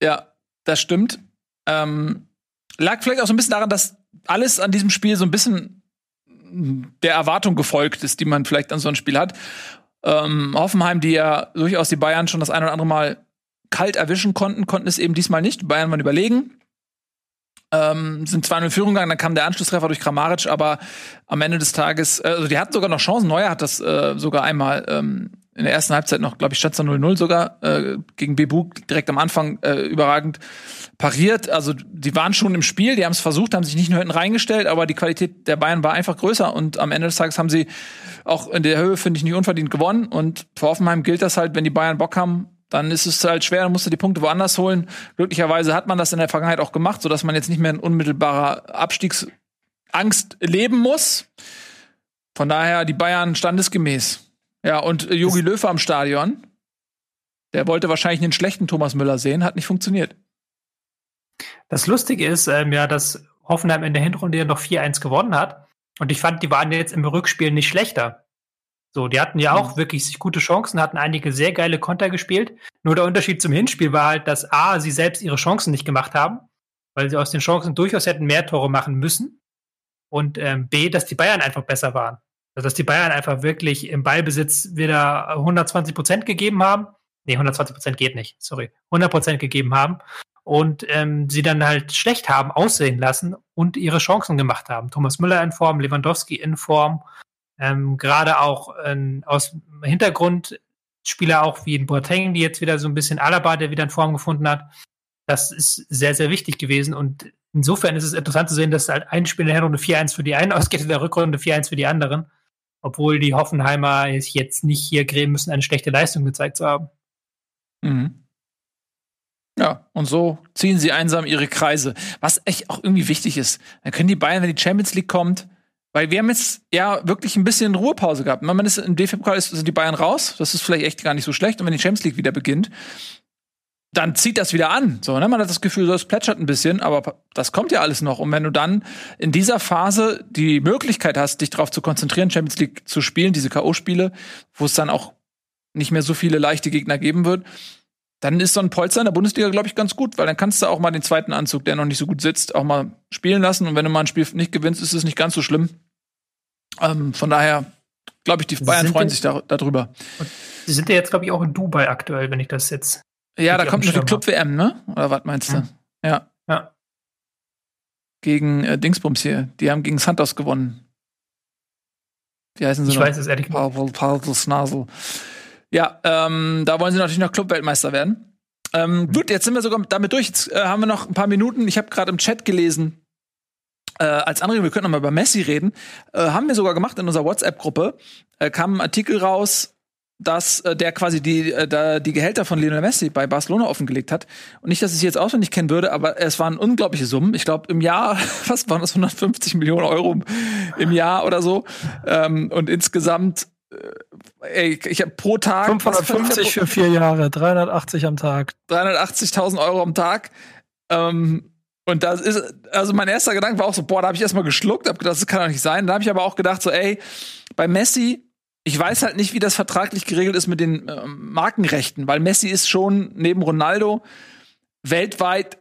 Ja, das stimmt. Ähm, lag vielleicht auch so ein bisschen daran, dass alles an diesem Spiel so ein bisschen der Erwartung gefolgt ist, die man vielleicht an so ein Spiel hat. Ähm, Hoffenheim, die ja durchaus die Bayern schon das ein oder andere Mal kalt erwischen konnten, konnten es eben diesmal nicht. Bayern waren überlegen. Ähm, sind 2-0 in Führung gegangen, dann kam der Anschlusstreffer durch Kramaric, aber am Ende des Tages, äh, also die hatten sogar noch Chancen. Neuer hat das äh, sogar einmal ähm, in der ersten Halbzeit noch, glaube ich, stand es 0-0 sogar, äh, gegen Bebu direkt am Anfang äh, überragend pariert. Also die waren schon im Spiel, die haben es versucht, haben sich nicht nur hinten reingestellt, aber die Qualität der Bayern war einfach größer und am Ende des Tages haben sie auch in der Höhe, finde ich, nicht unverdient gewonnen. Und für Hoffenheim gilt das halt, wenn die Bayern Bock haben, dann ist es halt schwer, dann musst du die Punkte woanders holen. Glücklicherweise hat man das in der Vergangenheit auch gemacht, sodass man jetzt nicht mehr in unmittelbarer Abstiegsangst leben muss. Von daher die Bayern standesgemäß. Ja, und äh, Jogi Löw am Stadion. Der wollte wahrscheinlich einen schlechten Thomas Müller sehen, hat nicht funktioniert. Das Lustige ist ähm, ja, dass Hoffenheim in der Hinrunde ja noch 4-1 gewonnen hat. Und ich fand, die waren jetzt im Rückspiel nicht schlechter. So, die hatten ja auch wirklich sich gute Chancen, hatten einige sehr geile Konter gespielt. Nur der Unterschied zum Hinspiel war halt, dass A, sie selbst ihre Chancen nicht gemacht haben, weil sie aus den Chancen durchaus hätten mehr Tore machen müssen. Und ähm, B, dass die Bayern einfach besser waren. Also, dass die Bayern einfach wirklich im Ballbesitz wieder 120 Prozent gegeben haben. Nee, 120 Prozent geht nicht, sorry. 100 Prozent gegeben haben und ähm, sie dann halt schlecht haben aussehen lassen und ihre Chancen gemacht haben. Thomas Müller in Form, Lewandowski in Form, ähm, gerade auch ähm, aus dem Hintergrund Spieler auch wie in Boateng, die jetzt wieder so ein bisschen Alaba, der wieder in Form gefunden hat. Das ist sehr, sehr wichtig gewesen und insofern ist es interessant zu sehen, dass halt ein Spiel in der Hinrunde 4-1 für die einen ausgeht, in der Rückrunde 4-1 für die anderen, obwohl die Hoffenheimer jetzt nicht hier grämen müssen, eine schlechte Leistung gezeigt zu haben. Mhm. Ja, und so ziehen sie einsam ihre Kreise. Was echt auch irgendwie wichtig ist. Dann können die Bayern, wenn die Champions League kommt, weil wir haben jetzt ja wirklich ein bisschen Ruhepause gehabt. Man ist im DFB-Pokal sind die Bayern raus. Das ist vielleicht echt gar nicht so schlecht. Und wenn die Champions League wieder beginnt, dann zieht das wieder an. So, ne? Man hat das Gefühl, so, es plätschert ein bisschen, aber das kommt ja alles noch. Und wenn du dann in dieser Phase die Möglichkeit hast, dich darauf zu konzentrieren, Champions League zu spielen, diese K.O.-Spiele, wo es dann auch nicht mehr so viele leichte Gegner geben wird, dann ist so ein Polster in der Bundesliga, glaube ich, ganz gut, weil dann kannst du auch mal den zweiten Anzug, der noch nicht so gut sitzt, auch mal spielen lassen. Und wenn du mal ein Spiel nicht gewinnst, ist es nicht ganz so schlimm. Ähm, von daher glaube ich, die Bayern freuen sich da, darüber. Sie sind ja jetzt, glaube ich, auch in Dubai aktuell, wenn ich das jetzt. Ja, da kommt noch die Schirm Club-WM, ne? Oder was meinst du? Ja. Ja. Gegen äh, Dingsbums hier. Die haben gegen Santos gewonnen. Wie heißen sie Ich noch? weiß es ehrlich gesagt. Pavel, Snasel. Ja, ähm, da wollen sie natürlich noch Clubweltmeister werden. Ähm, gut, jetzt sind wir sogar damit durch. Jetzt äh, haben wir noch ein paar Minuten. Ich habe gerade im Chat gelesen, äh, als Anregung, wir könnten noch mal über Messi reden. Äh, haben wir sogar gemacht in unserer WhatsApp-Gruppe. Äh, kam ein Artikel raus, dass äh, der quasi die, äh, da die Gehälter von Lionel Messi bei Barcelona offengelegt hat. Und nicht, dass ich sie jetzt auswendig kennen würde, aber es waren unglaubliche Summen. Ich glaube, im Jahr, was waren das, 150 Millionen Euro im Jahr oder so. Ähm, und insgesamt, äh, ey, ich habe pro Tag 550 für vier Jahre, 380 am Tag. 380.000 Euro am Tag. Ähm, und das ist, also mein erster Gedanke war auch so, boah, da habe ich erstmal geschluckt, hab gedacht, das kann doch nicht sein. Da habe ich aber auch gedacht, so, ey, bei Messi, ich weiß halt nicht, wie das vertraglich geregelt ist mit den ähm, Markenrechten, weil Messi ist schon neben Ronaldo weltweit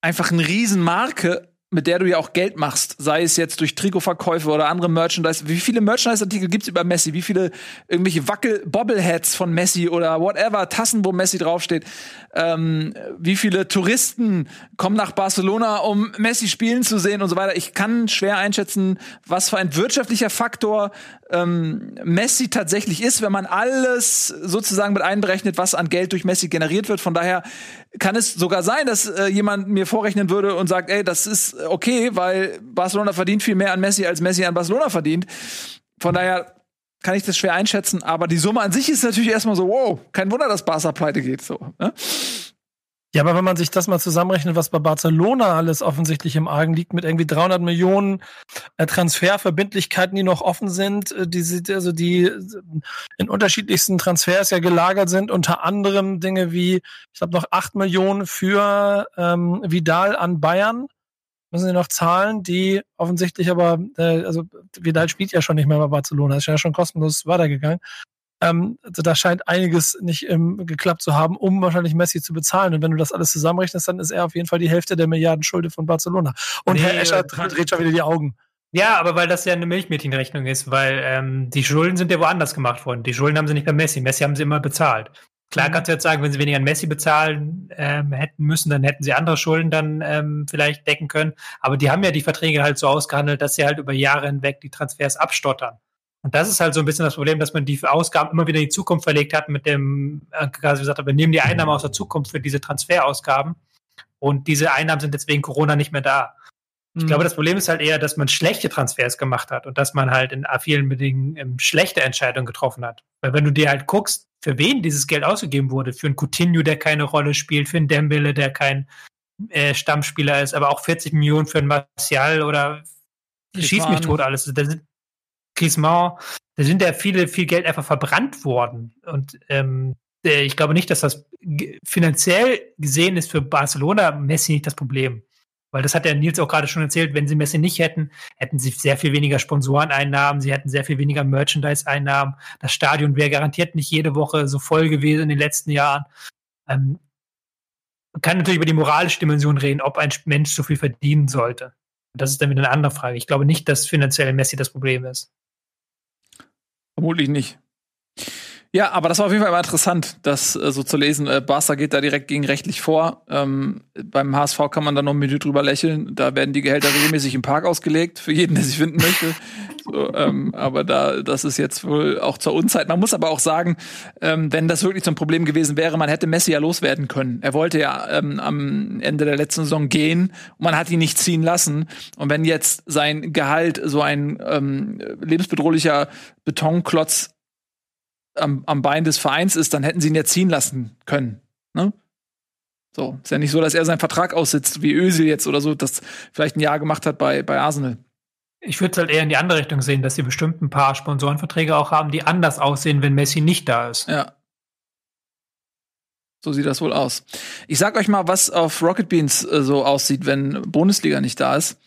einfach eine Riesenmarke. mit der du ja auch Geld machst, sei es jetzt durch Trikotverkäufe oder andere Merchandise. Wie viele Merchandise-Artikel gibt's über Messi? Wie viele irgendwelche Wackel-Bobbleheads von Messi oder whatever, Tassen, wo Messi draufsteht? Ähm, wie viele Touristen kommen nach Barcelona, um Messi spielen zu sehen und so weiter? Ich kann schwer einschätzen, was für ein wirtschaftlicher Faktor ähm, Messi tatsächlich ist, wenn man alles sozusagen mit einberechnet, was an Geld durch Messi generiert wird. Von daher kann es sogar sein, dass äh, jemand mir vorrechnen würde und sagt, ey, das ist okay, weil Barcelona verdient viel mehr an Messi, als Messi an Barcelona verdient. Von daher kann ich das schwer einschätzen, aber die Summe an sich ist natürlich erstmal so, wow, kein Wunder, dass Barca pleite geht. So, ne? Ja, aber wenn man sich das mal zusammenrechnet, was bei Barcelona alles offensichtlich im Argen liegt, mit irgendwie 300 Millionen äh, Transferverbindlichkeiten, die noch offen sind, äh, die, also die äh, in unterschiedlichsten Transfers ja gelagert sind, unter anderem Dinge wie, ich glaube, noch 8 Millionen für ähm, Vidal an Bayern, müssen sie noch zahlen, die offensichtlich aber, äh, also Vidal spielt ja schon nicht mehr bei Barcelona, ist ja schon kostenlos weitergegangen. Ähm, also da scheint einiges nicht ähm, geklappt zu haben, um wahrscheinlich Messi zu bezahlen. Und wenn du das alles zusammenrechnest, dann ist er auf jeden Fall die Hälfte der Milliarden Schulde von Barcelona. Und nee, Herr Escher dreht schon wieder die Augen. Ja, aber weil das ja eine Milchmädchenrechnung ist, weil ähm, die Schulden sind ja woanders gemacht worden. Die Schulden haben sie nicht bei Messi. Messi haben sie immer bezahlt. Klar mhm. kannst du jetzt sagen, wenn sie weniger an Messi bezahlen ähm, hätten müssen, dann hätten sie andere Schulden dann ähm, vielleicht decken können. Aber die haben ja die Verträge halt so ausgehandelt, dass sie halt über Jahre hinweg die Transfers abstottern. Und das ist halt so ein bisschen das Problem, dass man die Ausgaben immer wieder in die Zukunft verlegt hat, mit dem, äh, quasi gesagt hat, wir nehmen die Einnahmen aus der Zukunft für diese Transferausgaben. Und diese Einnahmen sind jetzt wegen Corona nicht mehr da. Ich mhm. glaube, das Problem ist halt eher, dass man schlechte Transfers gemacht hat und dass man halt in vielen Bedingungen ähm, schlechte Entscheidungen getroffen hat. Weil wenn du dir halt guckst, für wen dieses Geld ausgegeben wurde, für einen Coutinho, der keine Rolle spielt, für einen Dembele, der kein äh, Stammspieler ist, aber auch 40 Millionen für einen Martial oder schieß mich tot alles. Da sind Griezmann, da sind ja viele, viel Geld einfach verbrannt worden. Und ähm, äh, ich glaube nicht, dass das finanziell gesehen ist für Barcelona Messi nicht das Problem. Weil das hat der Nils auch gerade schon erzählt, wenn sie Messi nicht hätten, hätten sie sehr viel weniger Sponsoreneinnahmen, sie hätten sehr viel weniger Merchandise-Einnahmen. Das Stadion wäre garantiert nicht jede Woche so voll gewesen in den letzten Jahren. Ähm, man kann natürlich über die moralische Dimension reden, ob ein Mensch so viel verdienen sollte. Das ist dann wieder eine andere Frage. Ich glaube nicht, dass finanziell Messi das Problem ist. Vermutlich nicht. Ja, aber das war auf jeden Fall immer interessant, das äh, so zu lesen. Äh, Barca geht da direkt gegen rechtlich vor. Ähm, beim HSV kann man da noch ein Minute drüber lächeln. Da werden die Gehälter regelmäßig im Park ausgelegt, für jeden, der sich finden möchte. So, ähm, aber da, das ist jetzt wohl auch zur Unzeit. Man muss aber auch sagen, ähm, wenn das wirklich zum Problem gewesen wäre, man hätte Messi ja loswerden können. Er wollte ja ähm, am Ende der letzten Saison gehen und man hat ihn nicht ziehen lassen. Und wenn jetzt sein Gehalt so ein ähm, lebensbedrohlicher Betonklotz am, am Bein des Vereins ist, dann hätten sie ihn ja ziehen lassen können. Ne? So, ist ja nicht so, dass er seinen Vertrag aussitzt, wie Özil jetzt oder so, das vielleicht ein Jahr gemacht hat bei, bei Arsenal. Ich würde es halt eher in die andere Richtung sehen, dass sie bestimmt ein paar Sponsorenverträge auch haben, die anders aussehen, wenn Messi nicht da ist. Ja. So sieht das wohl aus. Ich sag euch mal, was auf Rocket Beans äh, so aussieht, wenn Bundesliga nicht da ist.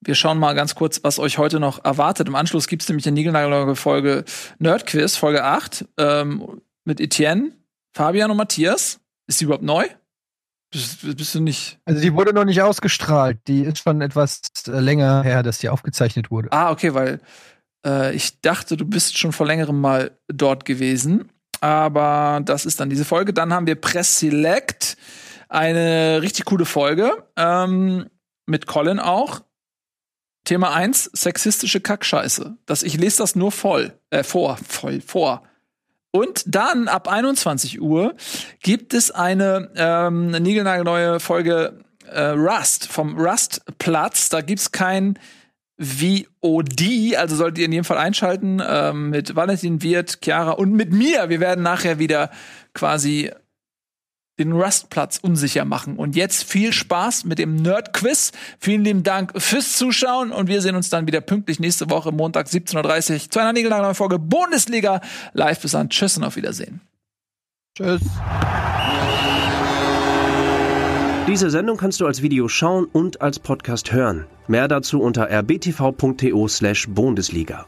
Wir schauen mal ganz kurz, was euch heute noch erwartet. Im Anschluss gibt es nämlich eine niegelnagelneue Folge Nerdquiz, Folge 8, ähm, mit Etienne, Fabian und Matthias. Ist die überhaupt neu? Bist, bist, du nicht. Also die wurde noch nicht ausgestrahlt. Die ist schon etwas äh, länger her, dass die aufgezeichnet wurde. Ah, okay, weil äh, ich dachte, du bist schon vor längerem mal dort gewesen. Aber das ist dann diese Folge. Dann haben wir Press Select. Eine richtig coole Folge. Ähm, mit Colin auch. Thema 1, sexistische Kackscheiße. Das, ich lese das nur voll, äh, vor, voll, vor. Und dann ab 21 Uhr gibt es eine ähm, niegelnagelneue Folge äh, Rust vom Rust-Platz. Da gibt's kein VOD, also solltet ihr in jedem Fall einschalten ähm, mit Valentin Wirt, Chiara und mit mir. Wir werden nachher wieder quasi den Rustplatz unsicher machen. Und jetzt viel Spaß mit dem Nerd-Quiz. Vielen lieben Dank fürs Zuschauen und wir sehen uns dann wieder pünktlich nächste Woche, Montag 17.30 Uhr, zu einer niegelnagelneuen Folge Bundesliga live. Bis dann. Tschüss und auf Wiedersehen. Tschüss. Diese Sendung kannst du als Video schauen und als Podcast hören. Mehr dazu unter rbtv.to slash Bundesliga.